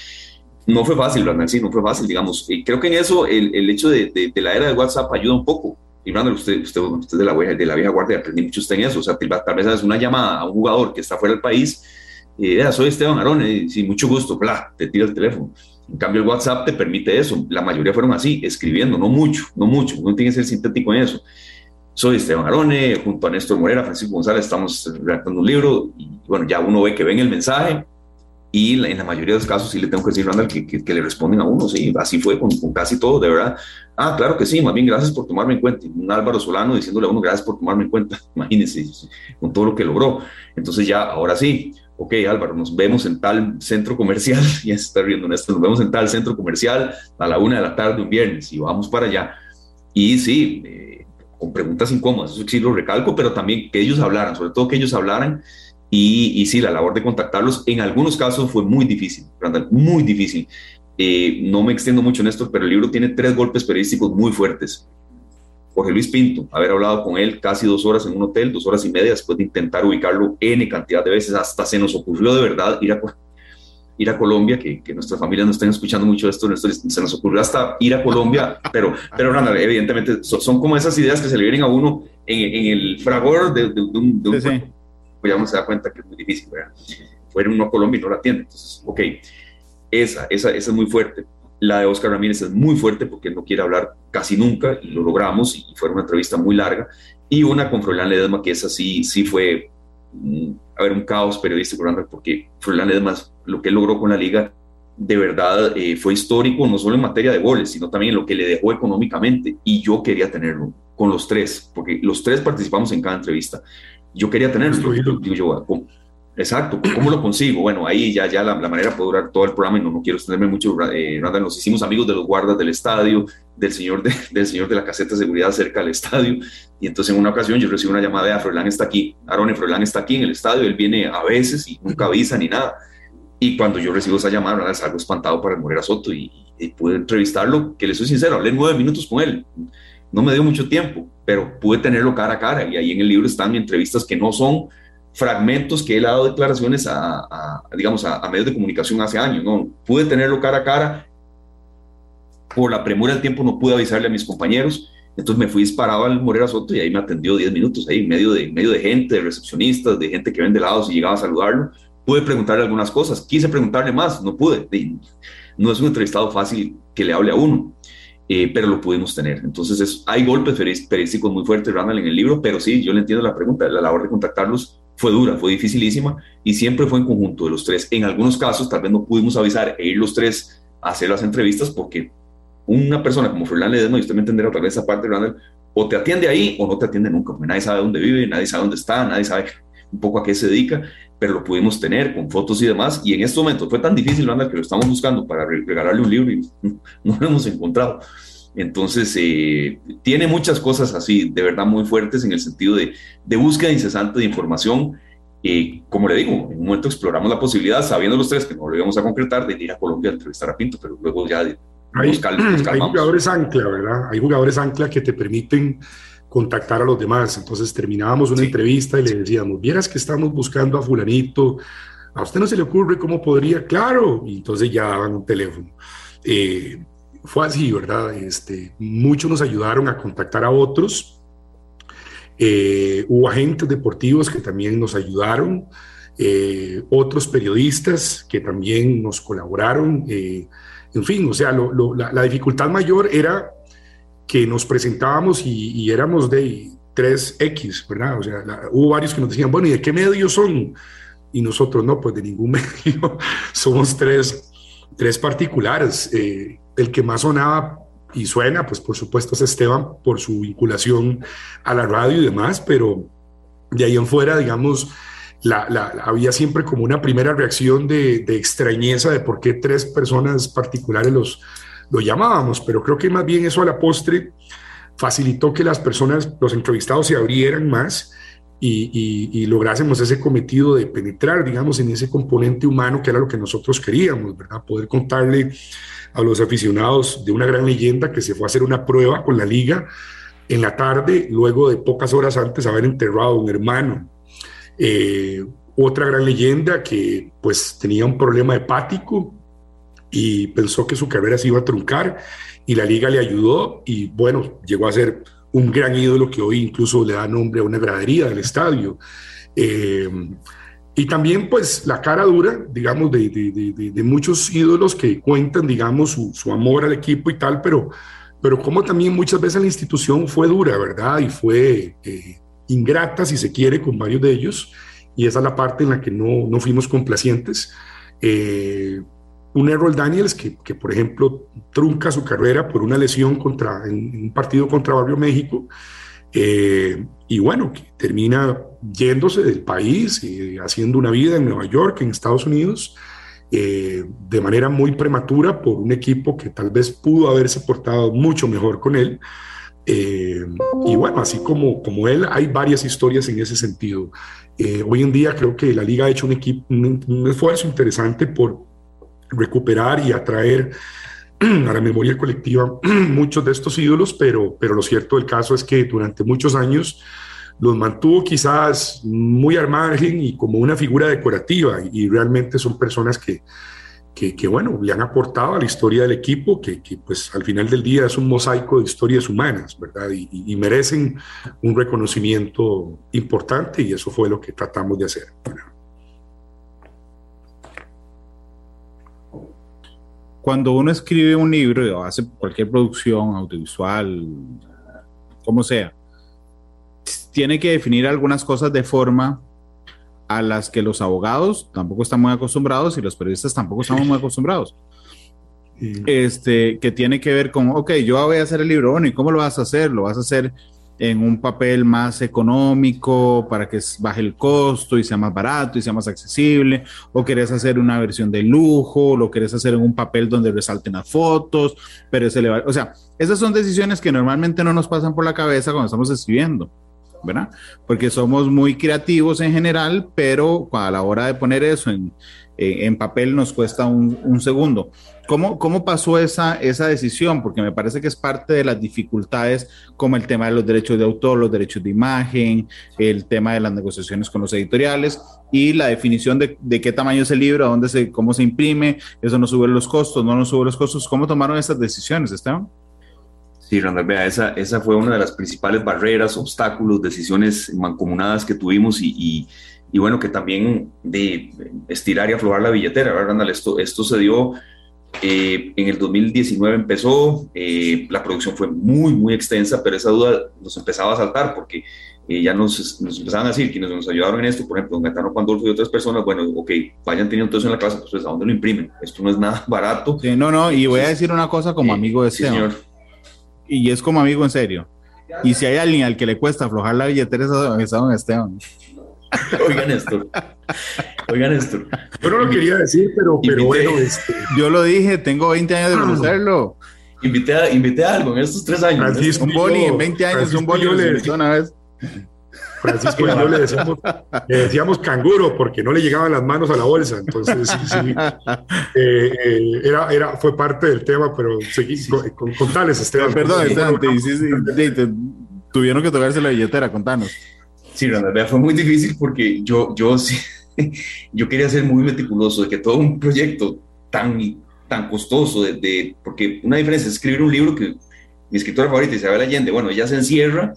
No fue fácil, ¿verdad? Sí, no fue fácil, digamos. Y creo que en eso el, el hecho de, de, de la era de WhatsApp ayuda un poco y Randall, usted, usted, usted de, la de la vieja guardia, aprendí mucho usted en eso. O sea, tal vez es una llamada a un jugador que está fuera del país, y soy Esteban Arone, y, mucho gusto, bla, te tira el teléfono. En cambio, el WhatsApp te permite eso. La mayoría fueron así, escribiendo, no mucho, no mucho. Uno tiene que ser sintético en eso. Soy Esteban Arone, junto a Néstor Morera, Francisco González, estamos redactando un libro y bueno, ya uno ve que ven el mensaje y en la mayoría de los casos sí le tengo que decir, Randall, que, que, le responden a uno, sí, así fue con, con, casi todo, de verdad. Ah, claro que sí, más bien gracias por tomarme en cuenta. Un Álvaro Solano diciéndole a uno, gracias por tomarme en cuenta, imagínense, con todo lo que logró. Entonces ya, ahora sí, ok, Álvaro, nos vemos en tal centro comercial, ya se está riendo esto, nos vemos en tal centro comercial a la una de la tarde un viernes y vamos para allá. Y sí, eh, con preguntas incómodas, eso sí lo recalco, pero también que ellos hablaran, sobre todo que ellos hablaran y, sí, la labor de contactarlos en algunos casos fue muy difícil, muy difícil. Eh, no me extiendo mucho en esto, pero el libro tiene tres golpes periodísticos muy fuertes. Jorge Luis Pinto, haber hablado con él casi dos horas en un hotel, dos horas y media después de intentar ubicarlo N cantidad de veces, hasta se nos ocurrió de verdad ir a, ir a Colombia, que, que nuestras familias no estén escuchando mucho esto, se nos ocurrió hasta ir a Colombia, pero, pero Randall, evidentemente son, como esas ideas que se le vienen a uno en, en el fragor de, de, un, pues ya uno se da cuenta que es muy difícil, ¿verdad? Fueron uno a Colombia y no la atiende. Entonces, ok, esa, esa, esa es muy fuerte. La de Oscar Ramírez es muy fuerte porque no quiere hablar casi nunca y lo logramos y fue una entrevista muy larga. Y una con Froilán Ledesma que esa sí, sí fue, mm, a ver, un caos periodístico, porque Froilán Ledesma, lo que logró con la liga, de verdad eh, fue histórico, no solo en materia de goles, sino también en lo que le dejó económicamente. Y yo quería tenerlo con los tres, porque los tres participamos en cada entrevista. Yo quería tenerlo, digo yo, exacto, ¿cómo lo consigo? Bueno, ahí ya, ya la, manera puede durar todo el programa y no, no quiero extenderme mucho, eh, nos hicimos amigos de los guardas del estadio, del señor de, del señor de la caseta de seguridad cerca del estadio, y entonces en una ocasión yo recibo una llamada de a Froilán está aquí, Aaron Froilán está aquí en el estadio, él viene a veces y nunca avisa ni nada, y cuando yo recibo esa llamada, salgo espantado para el Morera Soto y, y pude entrevistarlo, que le soy sincero, hablé nueve minutos con él, no me dio mucho tiempo, pero pude tenerlo cara a cara y ahí en el libro están entrevistas que no son fragmentos que él ha dado declaraciones a, digamos, a, medios de comunicación hace años, no, pude tenerlo cara a cara, por la premura del tiempo no pude avisarle a mis compañeros, entonces me fui disparado al Morera Soto y ahí me atendió 10 minutos, ahí en medio de, medio de gente, de recepcionistas, de gente que vende helados y llegaba a saludarlo, pude preguntarle algunas cosas, quise preguntarle más, no pude, no es un entrevistado fácil que le hable a uno, eh, pero lo pudimos tener. Entonces, es, hay golpes periodísticos muy fuertes, Randall, en el libro, pero sí, yo le entiendo la pregunta. La labor de contactarlos fue dura, fue dificilísima y siempre fue en conjunto de los tres. En algunos casos, tal vez no pudimos avisar e ir los tres a hacer las entrevistas porque una persona como Fernán Ledesma, y usted me entenderá otra vez esa parte, Randall, o te atiende ahí o no te atiende nunca, porque nadie sabe dónde vive, nadie sabe dónde está, nadie sabe un poco a qué se dedica, pero lo pudimos tener con fotos y demás. Y en este momento fue tan difícil, Randall, que lo estamos buscando para regalarle un libro y no lo hemos encontrado. Entonces, eh, tiene muchas cosas así, de verdad muy fuertes en el sentido de, de búsqueda incesante de información. Eh, como le digo, en un momento exploramos la posibilidad, sabiendo los tres que no lo íbamos a concretar, de ir a Colombia a entrevistar a Pinto, pero luego ya
hay, hay jugadores ancla, ¿verdad? Hay jugadores ancla que te permiten contactar a los demás. Entonces terminábamos una entrevista y le decíamos, vieras que estamos buscando a fulanito, a usted no se le ocurre cómo podría, claro, y entonces ya daban un teléfono. Eh, fue así, ¿verdad? Este, muchos nos ayudaron a contactar a otros. Eh, hubo agentes deportivos que también nos ayudaron, eh, otros periodistas que también nos colaboraron. Eh, en fin, o sea, la, dificultad mayor era que nos presentábamos y, éramos de 3X, ¿verdad? O sea, hubo varios que nos decían, bueno, ¿y de qué medio son? Y nosotros no, pues de ningún medio, somos tres, tres particulares. El que más sonaba y suena, pues por supuesto es Esteban por su vinculación a la radio y demás, pero de ahí en fuera, digamos, la, había siempre como una primera reacción de, extrañeza de por qué tres personas particulares los, lo llamábamos, pero creo que más bien eso a la postre facilitó que las personas, los entrevistados se abrieran más y, y, lográsemos ese cometido de penetrar, digamos, en ese componente humano que era lo que nosotros queríamos, ¿verdad? Poder contarle a los aficionados de una gran leyenda que se fue a hacer una prueba con la liga en la tarde, luego de pocas horas antes haber enterrado a un hermano. Eh, otra gran leyenda que pues tenía un problema hepático y pensó que su carrera se iba a truncar y la liga le ayudó y bueno, llegó a ser un gran ídolo que hoy incluso le da nombre a una gradería del estadio. Eh, y también, pues, la cara dura, digamos, de, de, muchos ídolos que cuentan, digamos, su, su, amor al equipo y tal, pero, pero como también muchas veces la institución fue dura, ¿verdad? Y fue eh, ingrata, si se quiere, con varios de ellos. Y esa es la parte en la que no, no fuimos complacientes. Eh, un Errol Daniels que, que, por ejemplo, trunca su carrera por una lesión contra, en, un partido contra Barrio México. Eh, y bueno, termina yéndose del país, y haciendo una vida en Nueva York, en Estados Unidos, eh, de manera muy prematura por un equipo que tal vez pudo haberse portado mucho mejor con él. Eh, y bueno, así como, como él, hay varias historias en ese sentido. Eh, hoy en día creo que la liga ha hecho un, equipo, un esfuerzo interesante por recuperar y atraer a la memoria colectiva muchos de estos ídolos, pero, pero lo cierto del caso es que durante muchos años los mantuvo quizás muy al margen y como una figura decorativa y realmente son personas que, que, bueno, le han aportado a la historia del equipo, que, que, pues al final del día es un mosaico de historias humanas, ¿verdad? Y, y, merecen un reconocimiento importante y eso fue lo que tratamos de hacer.
Cuando uno escribe un libro o hace cualquier producción audiovisual, como sea, tiene que definir algunas cosas de forma a las que los abogados tampoco están muy acostumbrados y los periodistas tampoco estamos muy acostumbrados. Este, que tiene que ver con, ok, yo voy a hacer el libro, bueno, ¿y cómo lo vas a hacer? ¿Lo vas a hacer en un papel más económico para que baje el costo y sea más barato y sea más accesible? ¿O querés hacer una versión de lujo? ¿Lo querés hacer en un papel donde resalten las fotos? Pero se le va, o sea, esas son decisiones que normalmente no nos pasan por la cabeza cuando estamos escribiendo. ¿verdad? Porque somos muy creativos en general, pero a la hora de poner eso en, en papel nos cuesta un, un, segundo. ¿Cómo, ¿Cómo pasó esa, esa decisión? Porque me parece que es parte de las dificultades como el tema de los derechos de autor, los derechos de imagen, el tema de las negociaciones con los editoriales y la definición de, qué tamaño es el libro, dónde se, cómo se imprime, eso no sube los costos, no nos sube los costos. ¿Cómo tomaron esas decisiones, Esteban?
Sí, Randall, vea, esa, esa fue una de las principales barreras, obstáculos, decisiones mancomunadas que tuvimos y, bueno, que también de estirar y aflojar la billetera, ¿verdad, Randall? Esto, esto se dio Eh, en el 2019 empezó, eh, la producción fue muy, muy extensa, pero esa duda nos empezaba a saltar porque eh, ya nos, nos, empezaban a decir quienes nos ayudaron en esto, por ejemplo, don Gaetano Pandolfo y otras personas, bueno, ok, vayan teniendo todo eso en la casa, pues ¿a dónde lo imprimen? Esto no es nada barato.
Sí, no, no, y voy a decir una cosa como amigo de Esteban. señor. Y es como amigo en serio. Y si hay alguien al que le cuesta aflojar la billetera, es a don Esteban.
Oigan esto. Oigan esto.
Yo no lo quería decir, pero, pero bueno. Este...
Yo lo dije, tengo 20 años de conocerlo.
Invité a, invité a algo en estos tres años.
Francisco un boli en 20 años, un boli le una vez.
Francisco y yo le decíamos, le decíamos, canguro porque no le llegaban las manos a la bolsa. Entonces, sí, sí. Eh, eh, era, era, fue parte del tema, pero seguí con, con, tales, Esteban.
Perdón, Esteban, tuvieron que tocarse la billetera, contanos.
Sí, realidad fue muy difícil porque yo, yo, sí, yo quería ser muy meticuloso de que todo un proyecto tan, tan costoso, de, porque una diferencia es escribir un libro que mi escritora favorita, Isabel Allende, bueno, ella se encierra,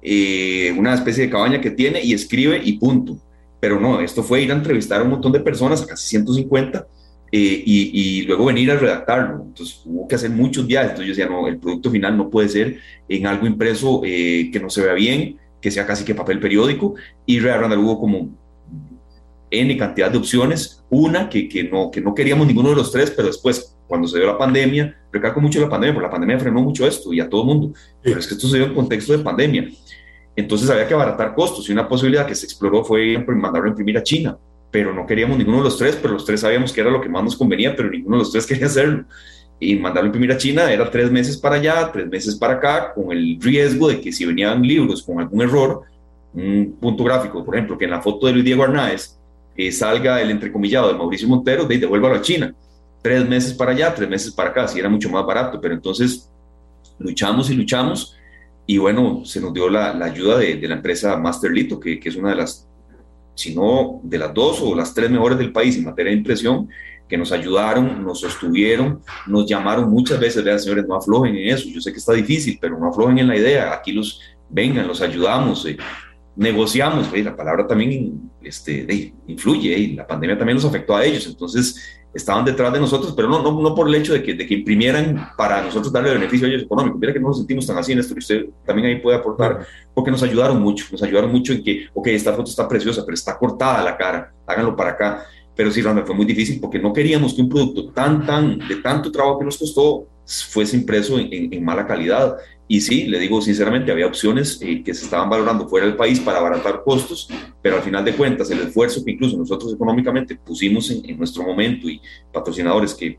eh, una especie de cabaña que tiene y escribe y punto. Pero no, esto fue ir a entrevistar a un montón de personas, casi 150, eh, y, luego venir a redactarlo. Entonces hubo que hacer muchos viajes. Entonces yo decía, no, el producto final no puede ser en algo impreso eh, que no se vea bien, que sea casi que papel periódico, y realmente hubo como N cantidad de opciones, una que, que, no, que no queríamos ninguno de los tres, pero después, cuando se dio la pandemia, recalco mucho la pandemia, porque la pandemia frenó mucho esto y a todo el mundo, pero es que esto se dio en contexto de pandemia. Entonces había que abaratar costos y una posibilidad que se exploró fue mandarlo a imprimir a China, pero no queríamos ninguno de los tres, pero los tres sabíamos que era lo que más nos convenía, pero ninguno de los tres quería hacerlo y mandarlo a imprimir a China era tres meses para allá, tres meses para acá, con el riesgo de que si venían libros con algún error, un punto gráfico, por ejemplo, que en la foto de Luis Diego Arnaez eh, salga el entrecomillado de Mauricio Montero, de devuélvalo a China. Tres meses para allá, tres meses para acá, si era mucho más barato, pero entonces luchamos y luchamos y bueno, se nos dio la, la ayuda de, de, la empresa Masterlito, que, que es una de las, si no de las dos o las tres mejores del país en materia de impresión, que nos ayudaron, nos sostuvieron, nos llamaron muchas veces, vean señores, no aflojen en eso, yo sé que está difícil, pero no aflojen en la idea, aquí los vengan, los ayudamos, eh, negociamos, eh, la palabra también este, influye, y la pandemia también nos afectó a ellos, entonces estaban detrás de nosotros, pero no, no, no por el hecho de que, de que imprimieran para nosotros darle beneficio a ellos económicos. Mira que no nos sentimos tan así en esto, que usted también ahí puede aportar, porque nos ayudaron mucho, nos ayudaron mucho en que, ok, esta foto está preciosa, pero está cortada la cara, háganlo para acá pero sí, realmente fue muy difícil porque no queríamos que un producto tan, tan, de tanto trabajo que nos costó fuese impreso en, mala calidad. Y sí, le digo sinceramente, había opciones eh, que se estaban valorando fuera del país para abaratar costos, pero al final de cuentas el esfuerzo que incluso nosotros económicamente pusimos en, nuestro momento y patrocinadores que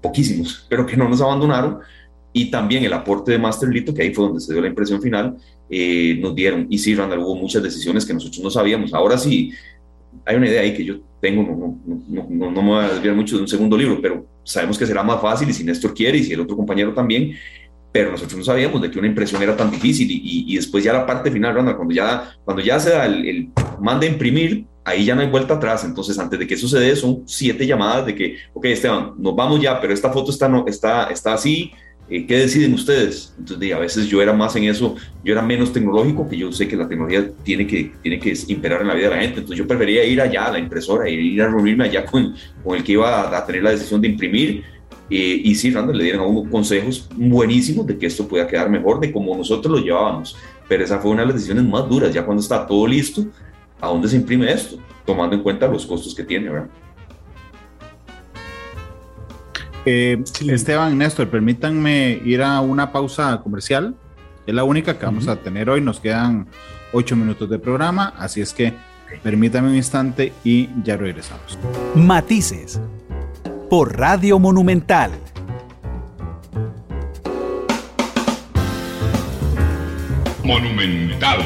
poquísimos, pero que no nos abandonaron, y también el aporte de Masterlito, que ahí fue donde se dio la impresión final, eh, nos dieron. Y sí, Randall, hubo muchas decisiones que nosotros no sabíamos. Ahora sí, hay una idea ahí que yo tengo, no, no, no, no, me voy a desviar mucho de un segundo libro, pero sabemos que será más fácil y si Néstor quiere y si el otro compañero también, pero nosotros no sabíamos de que una impresión era tan difícil y, y, después ya la parte final, cuando ya, cuando ya se da el, el manda a imprimir, ahí ya no hay vuelta atrás, entonces antes de que dé son siete llamadas de que, ok Esteban, nos vamos ya, pero esta foto está, no, está, está así, ¿qué deciden ustedes? Entonces, a veces yo era más en eso, yo era menos tecnológico, que yo sé que la tecnología tiene que, tiene que imperar en la vida de la gente, entonces yo prefería ir allá a la impresora, ir a reunirme allá con, con el que iba a, tener la decisión de imprimir, eh, y sí, Randall, le dieron a uno consejos buenísimos de que esto pueda quedar mejor de como nosotros lo llevábamos, pero esa fue una de las decisiones más duras, ya cuando está todo listo, ¿a dónde se imprime esto? Tomando en cuenta los costos que tiene, ¿verdad?
Eh, Esteban, Néstor, permítanme ir a una pausa comercial. Es la única que vamos a tener hoy. Nos quedan ocho minutos de programa, así es que permítame un instante y ya regresamos.
Matices por Radio Monumental.
Monumental.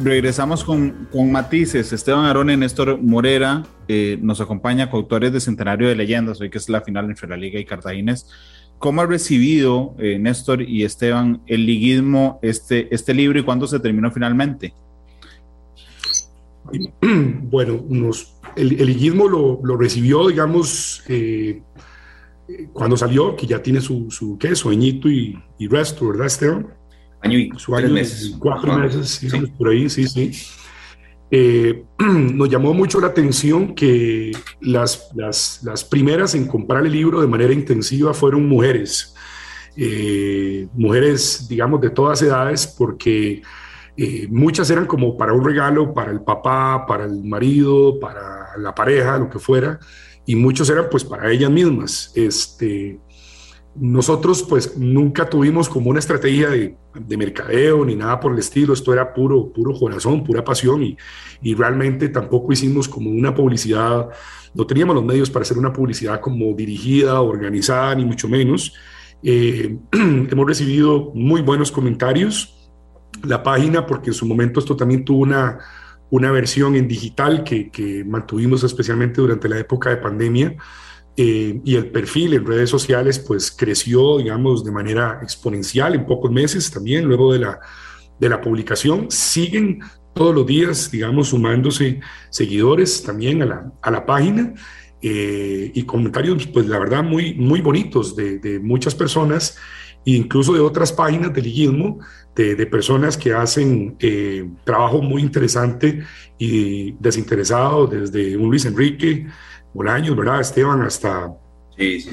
Regresamos con, con matices. Esteban Arone, Néstor Morera, eh, nos acompaña coautores de Centenario de Leyendas, hoy que es la final entre la Liga y Cartagines. ¿Cómo ha recibido eh, Néstor y Esteban el liguismo, este, este libro y cuándo se terminó finalmente?
Bueno, nos, el, liguismo lo, lo, recibió, digamos, eh, cuando salió, que ya tiene su, su ¿qué? Su añito y, y resto, ¿verdad, Esteban?
Año y
su año, meses. Cuatro meses, por ahí, sí, sí. Eh, nos llamó mucho la atención que las, las, las, primeras en comprar el libro de manera intensiva fueron mujeres, eh, mujeres, digamos, de todas edades, porque eh, muchas eran como para un regalo, para el papá, para el marido, para la pareja, lo que fuera, y muchos eran pues para ellas mismas. Este, nosotros pues nunca tuvimos como una estrategia de, mercadeo ni nada por el estilo, esto era puro, puro corazón, pura pasión y, y, realmente tampoco hicimos como una publicidad, no teníamos los medios para hacer una publicidad como dirigida, organizada, ni mucho menos. Eh, hemos recibido muy buenos comentarios. La página, porque en su momento esto también tuvo una, una versión en digital que, que mantuvimos especialmente durante la época de pandemia eh, y el perfil en redes sociales pues creció, digamos, de manera exponencial en pocos meses también, luego de la, de la publicación. Siguen todos los días, digamos, sumándose seguidores también a la, a la página eh, y comentarios, pues la verdad, muy, muy bonitos de, de muchas personas, incluso de otras páginas de liguismo, de, de personas que hacen eh, trabajo muy interesante y desinteresado, desde un Luis Enrique, Bolaños, ¿verdad? Esteban, hasta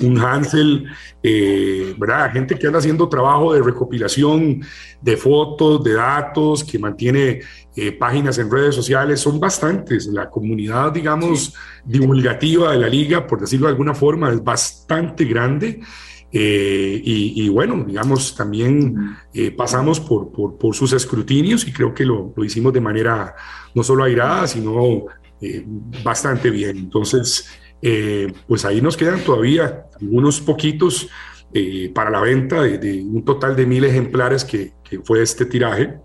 un Hansel, eh, ¿verdad? Gente que anda haciendo trabajo de recopilación de fotos, de datos, que mantiene eh, páginas en redes sociales, son bastantes. La comunidad, digamos, divulgativa de la liga, por decirlo de alguna forma, es bastante grande. Eh, y, bueno, digamos, también pasamos por, por, por, sus escrutinios y creo que lo, lo hicimos de manera no solo airada, sino eh, bastante bien. Entonces, eh, pues ahí nos quedan todavía algunos poquitos eh, para la venta de, un total de mil ejemplares que, fue este tiraje.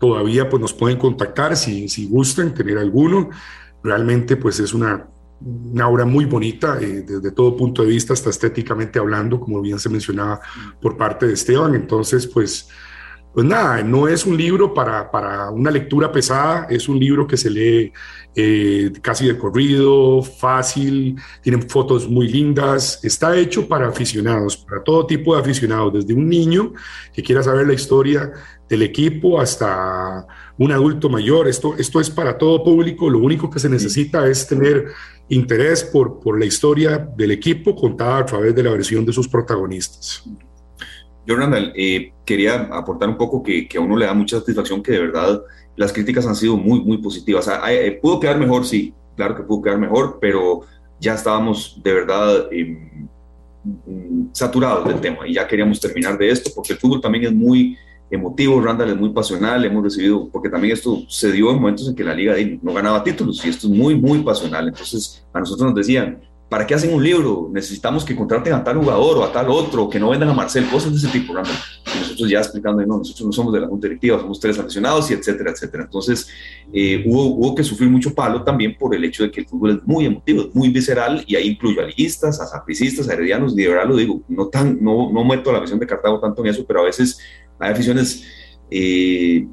todavía pues nos pueden contactar si, si gustan tener alguno. Realmente pues es una, una obra muy bonita desde todo punto de vista, hasta estéticamente hablando, como bien se mencionaba por parte de Esteban. Entonces pues pues nada, no es un libro para, para, una lectura pesada, es un libro que se lee eh, casi de corrido, fácil, tiene fotos muy lindas, está hecho para aficionados, para todo tipo de aficionados, desde un niño que quiera saber la historia del equipo hasta un adulto mayor, esto, esto es para todo público, lo único que se necesita es tener interés por, por la historia del equipo contada a través de la versión de sus protagonistas.
Yo, Randall, eh, quería aportar un poco que, que, a uno le da mucha satisfacción que de verdad las críticas han sido muy, muy positivas. Eh, pudo quedar mejor, sí, claro que pudo quedar mejor, pero ya estábamos de verdad mm, saturados del tema y ya queríamos terminar de esto porque el fútbol también es muy emotivo, Randall es muy pasional, hemos recibido, porque también esto se dio en momentos en que la liga no ganaba títulos y esto es muy, muy pasional. Entonces a nosotros nos decían, ¿Para qué hacen un libro? Necesitamos que contraten a tal jugador o a tal otro, que no vendan a Marcel, cosas de ese tipo. Y nosotros ya explicando, no, nosotros no somos de la Junta Directiva, somos tres aficionados y etcétera, etcétera. Entonces, eh, hubo, que sufrir mucho palo también por el hecho de que el fútbol es muy emotivo, muy visceral y ahí incluyo a liguistas, a sapricistas, a heredianos, y de verdad lo digo, no, tan, no, no meto la visión de Cartago tanto en eso, pero a veces hay aficiones eh,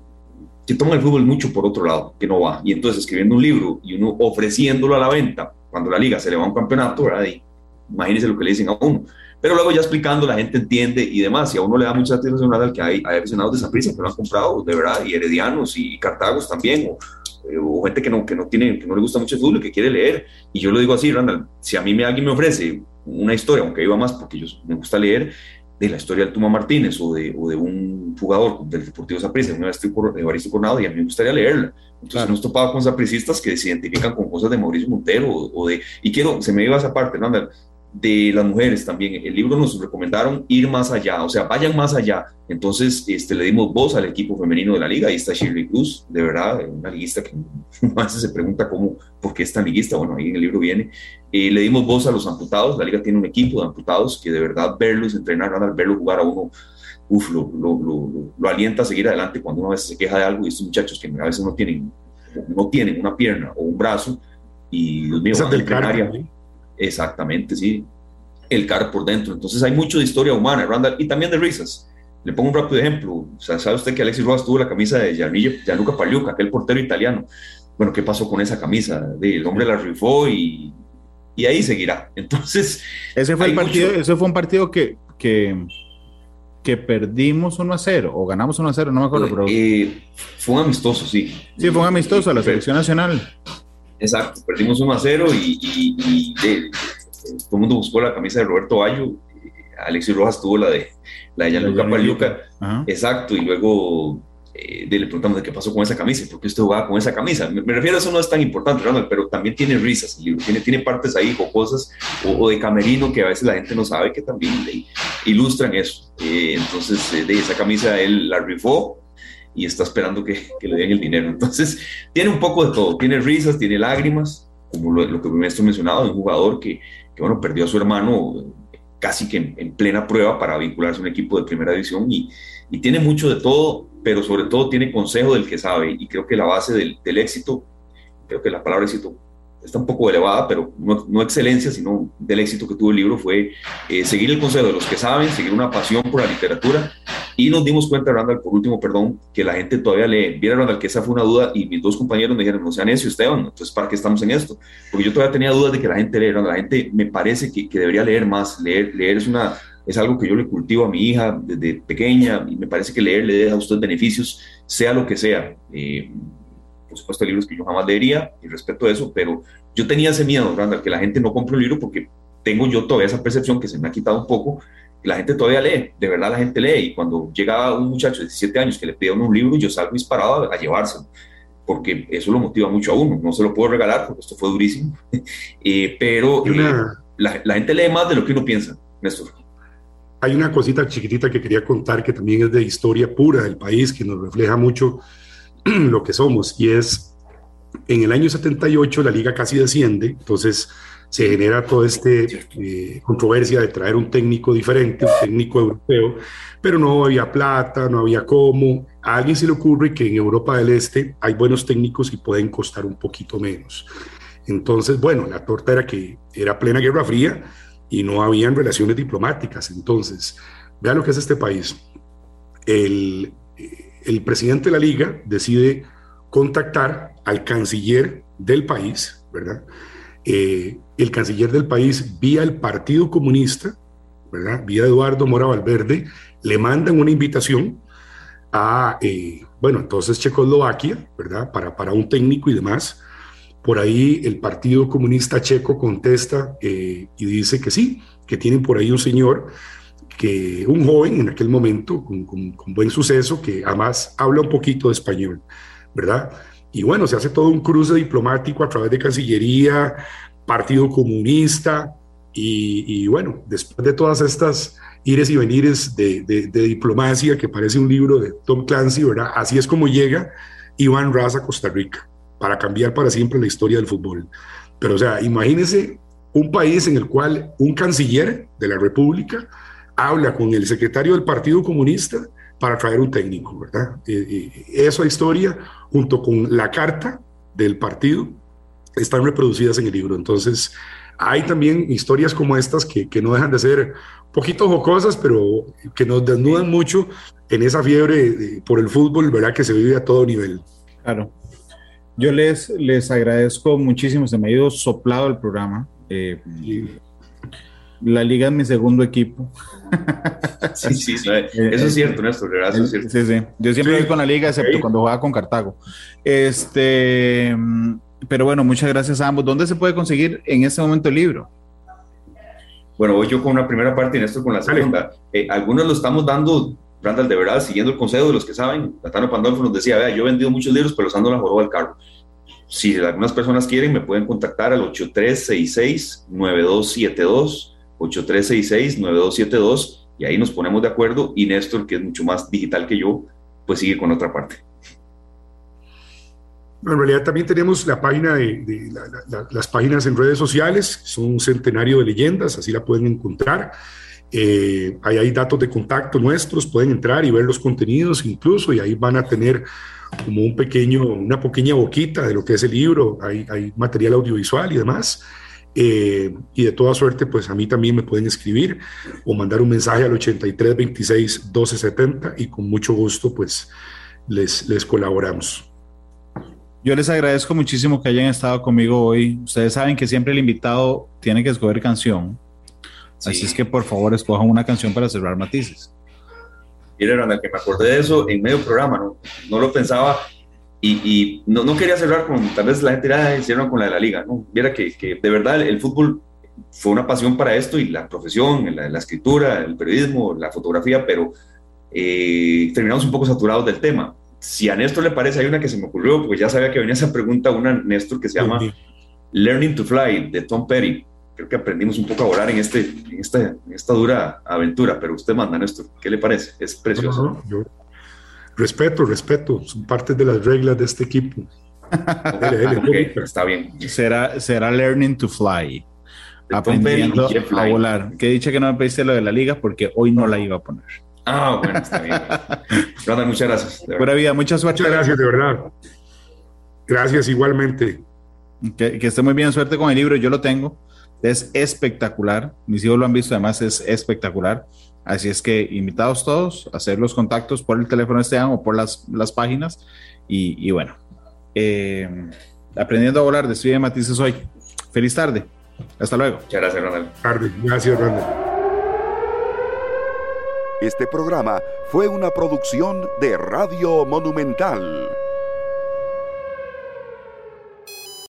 que toman el fútbol mucho por otro lado, que no va. Y entonces escribiendo un libro y uno ofreciéndolo a la venta cuando la liga se le va a un campeonato, ¿verdad? Y imagínense lo que le dicen a uno. Pero luego ya explicando, la gente entiende y demás. Y a uno le da mucha satisfacción que hay, hay aficionados de prisa que lo han comprado, de verdad, y heredianos y, cartagos también, o, eh, o, gente que no, que, no tiene, que no le gusta mucho el fútbol, que quiere leer. Y yo lo digo así, Randall, si a mí me, alguien me ofrece una historia, aunque iba más porque yo me gusta leer, de la historia del Tuma Martínez o de, o de un jugador del Deportivo Saprissa, un Evaristo Coronado, y a mí me gustaría leerla. Entonces claro. hemos topado con sapricistas que se identifican con cosas de Mauricio Montero o, de... Y quiero, se me iba esa parte, ¿no? de las mujeres también. El libro nos recomendaron ir más allá, o sea, vayan más allá. Entonces, este, le dimos voz al equipo femenino de la liga. Ahí está Shirley Cruz, de verdad, una liguista que veces se pregunta cómo, por qué es tan liguista. Bueno, ahí en el libro viene. Eh, le dimos voz a los amputados. La liga tiene un equipo de amputados que de verdad verlos entrenar, al verlos jugar a uno, uf, lo, lo, lo, lo, alienta a seguir adelante cuando uno a veces se queja de algo y estos muchachos que a veces no tienen, no tienen una pierna o un brazo y Dios mío,
del área,
Exactamente, sí. El car por dentro. Entonces hay mucho de historia humana, Randall, y también de risas. Le pongo un rápido ejemplo. O sea, ¿sabe usted que Alexis Rojas tuvo la camisa de Gianluca Pagliuca, aquel portero italiano? Bueno, ¿qué pasó con esa camisa? El hombre la rifó y, y ahí seguirá. Entonces...
Ese fue, el partido, mucho... ese fue un partido que, que, que perdimos 1 a 0 o ganamos 1 a 0, no me acuerdo. Pero...
Eh, fue un amistoso, sí.
Sí, fue un amistoso a la selección nacional.
Exacto, perdimos 1 a 0 y, y, y de, todo el mundo buscó la camisa de Roberto Bayo. Alexis Rojas tuvo la de la de Gianluca Pagliuca. Exacto, y luego eh, le preguntamos de qué pasó con esa camisa, por qué usted jugaba con esa camisa. Me, refiero a eso no es tan importante, pero también tiene risas el libro, tiene, tiene partes ahí o cosas o, o, de camerino que a veces la gente no sabe que también de, ilustran eso. Eh, entonces, eh, de esa camisa él la rifó y está esperando que, le den el dinero. Entonces, tiene un poco de todo, tiene risas, tiene lágrimas, como lo, que me mencionado, de un jugador que, que, bueno, perdió a su hermano casi que en, en, plena prueba para vincularse a un equipo de primera división y, tiene mucho de todo pero sobre todo tiene consejo del que sabe y creo que la base del éxito, creo que la palabra éxito está un poco elevada, pero no, no, excelencia, sino del éxito que tuvo el libro fue eh, seguir el consejo de los que saben, seguir una pasión por la literatura y nos dimos cuenta, Randall, por último, perdón, que la gente todavía lee. Viera, Randall, que esa fue una duda y mis dos compañeros me dijeron, no sean eso, Esteban, entonces, ¿para qué estamos en esto? Porque yo todavía tenía dudas de que la gente lee, Randall, la gente me parece que, que debería leer más, leer, leer es una es algo que yo le cultivo a mi hija desde pequeña y me parece que leer le deja a usted beneficios, sea lo que sea. Eh, por supuesto, libros que yo jamás leería y respeto eso, pero yo tenía ese miedo, Randall, que la gente no compre un libro porque tengo yo todavía esa percepción que se me ha quitado un poco, que la gente todavía lee, de verdad la gente lee y cuando llegaba un muchacho de 17 años que le pedía un libro, yo salgo disparado a, a llevárselo porque eso lo motiva mucho a uno, no se lo puedo regalar porque esto fue durísimo, eh, pero eh, la, la gente lee más de lo que uno piensa, Néstor.
Hay una cosita chiquitita que quería contar que también es de historia pura del país, que nos refleja mucho lo que somos, y es, en el año 78 la liga casi desciende, entonces se genera toda esta eh, controversia de traer un técnico diferente, un técnico europeo, pero no había plata, no había cómo. A alguien se le ocurre que en Europa del Este hay buenos técnicos y pueden costar un poquito menos. Entonces, bueno, la torta era que era plena Guerra Fría, y no habían relaciones diplomáticas. Entonces, vean lo que es este país. El, el presidente de la liga decide contactar al canciller del país, ¿verdad? Eh, el canciller del país, vía el Partido Comunista, ¿verdad? Vía Eduardo Mora Valverde, le mandan una invitación a, eh, bueno, entonces Checoslovaquia, ¿verdad? Para, para un técnico y demás. Por ahí el Partido Comunista Checo contesta eh, y dice que sí, que tienen por ahí un señor, que un joven en aquel momento con, buen suceso, que además habla un poquito de español, ¿verdad? Y bueno, se hace todo un cruce diplomático a través de Cancillería, Partido Comunista, y, bueno, después de todas estas ires y venires de, diplomacia, que parece un libro de Tom Clancy, ¿verdad? Así es como llega Iván Raza a Costa Rica para cambiar para siempre la historia del fútbol. Pero, o sea, imagínense un país en el cual un canciller de la República habla con el secretario del Partido Comunista para traer un técnico, ¿verdad? esa historia, junto con la carta del partido, están reproducidas en el libro. Entonces, hay también historias como estas que, que no dejan de ser un poquito jocosas, pero que nos desnudan mucho en esa fiebre por el fútbol, ¿verdad? Que se vive a todo nivel.
Claro. Yo les, les agradezco muchísimo, se me ha ido soplado el programa. Eh, la liga es mi segundo equipo.
Sí, sí, sí. Eh, eso es cierto, Néstor, gracias.
Sí, sí, sí. Yo siempre voy con la liga, excepto cuando jugaba con Cartago. Este, pero bueno, muchas gracias a ambos. ¿Dónde se puede conseguir en este momento el libro?
Bueno, voy yo con una primera parte y Néstor con la segunda. Eh, algunos lo estamos dando Randall, de verdad, siguiendo el consejo de los que saben, Latano Pandolfo nos decía, vea, yo he vendido muchos libros, pero usando la joroba del carro. Si algunas personas quieren, me pueden contactar al 8366-9272, 8366-9272, y ahí nos ponemos de acuerdo, y Néstor, que es mucho más digital que yo, pues sigue con otra parte.
En realidad también tenemos la página de, de la, la, las páginas en redes sociales, son un centenario de leyendas, así la pueden encontrar. Eh, ahí hay datos de contacto nuestros, pueden entrar y ver los contenidos incluso, y ahí van a tener como un pequeño, una pequeña boquita de lo que es el libro, hay, hay material audiovisual y demás. Eh, y de toda suerte, pues a mí también me pueden escribir o mandar un mensaje al 83 26 12 70 y con mucho gusto, pues les, les colaboramos.
Yo les agradezco muchísimo que hayan estado conmigo hoy. Ustedes saben que siempre el invitado tiene que escoger canción. Sí. Así es que por favor escojan una canción para cerrar matices.
Mira, Randall, que me acordé de eso en medio programa, no, no lo pensaba y, no, no, quería cerrar con, tal vez la gente dirá, hicieron con la de la liga, ¿no? Mira que, que de verdad el, fútbol fue una pasión para esto y la profesión, la, la escritura, el periodismo, la fotografía, pero eh, terminamos un poco saturados del tema. Si a Néstor le parece, hay una que se me ocurrió, porque ya sabía que venía esa pregunta, una Néstor que se llama Learning to Fly de Tom Perry. Creo que aprendimos un poco a volar en, este, en, esta, en esta dura aventura, pero usted manda, Néstor, ¿qué le parece? Es precioso.
Respeto, respeto, son parte de las reglas de este equipo.
está bien.
Será, será Learning to Fly. aprendiendo a volar. Que dicha que no me pediste lo de la liga porque hoy no la iba a poner.
Ah, bueno, está bien. Muchas gracias.
Buena vida, mucha suerte.
Muchas gracias, de verdad. Gracias igualmente.
Que, que esté muy bien, suerte con el libro, yo lo tengo. Es espectacular. Mis hijos lo han visto, además es espectacular. Así es que invitados todos a hacer los contactos por el teléfono este año o por las, las páginas. Y, bueno, eh, aprendiendo a volar, de Matices hoy. Feliz tarde. Hasta luego.
Muchas gracias, Ronald.
Tarde. Gracias, Ronald.
Este programa fue una producción de Radio Monumental.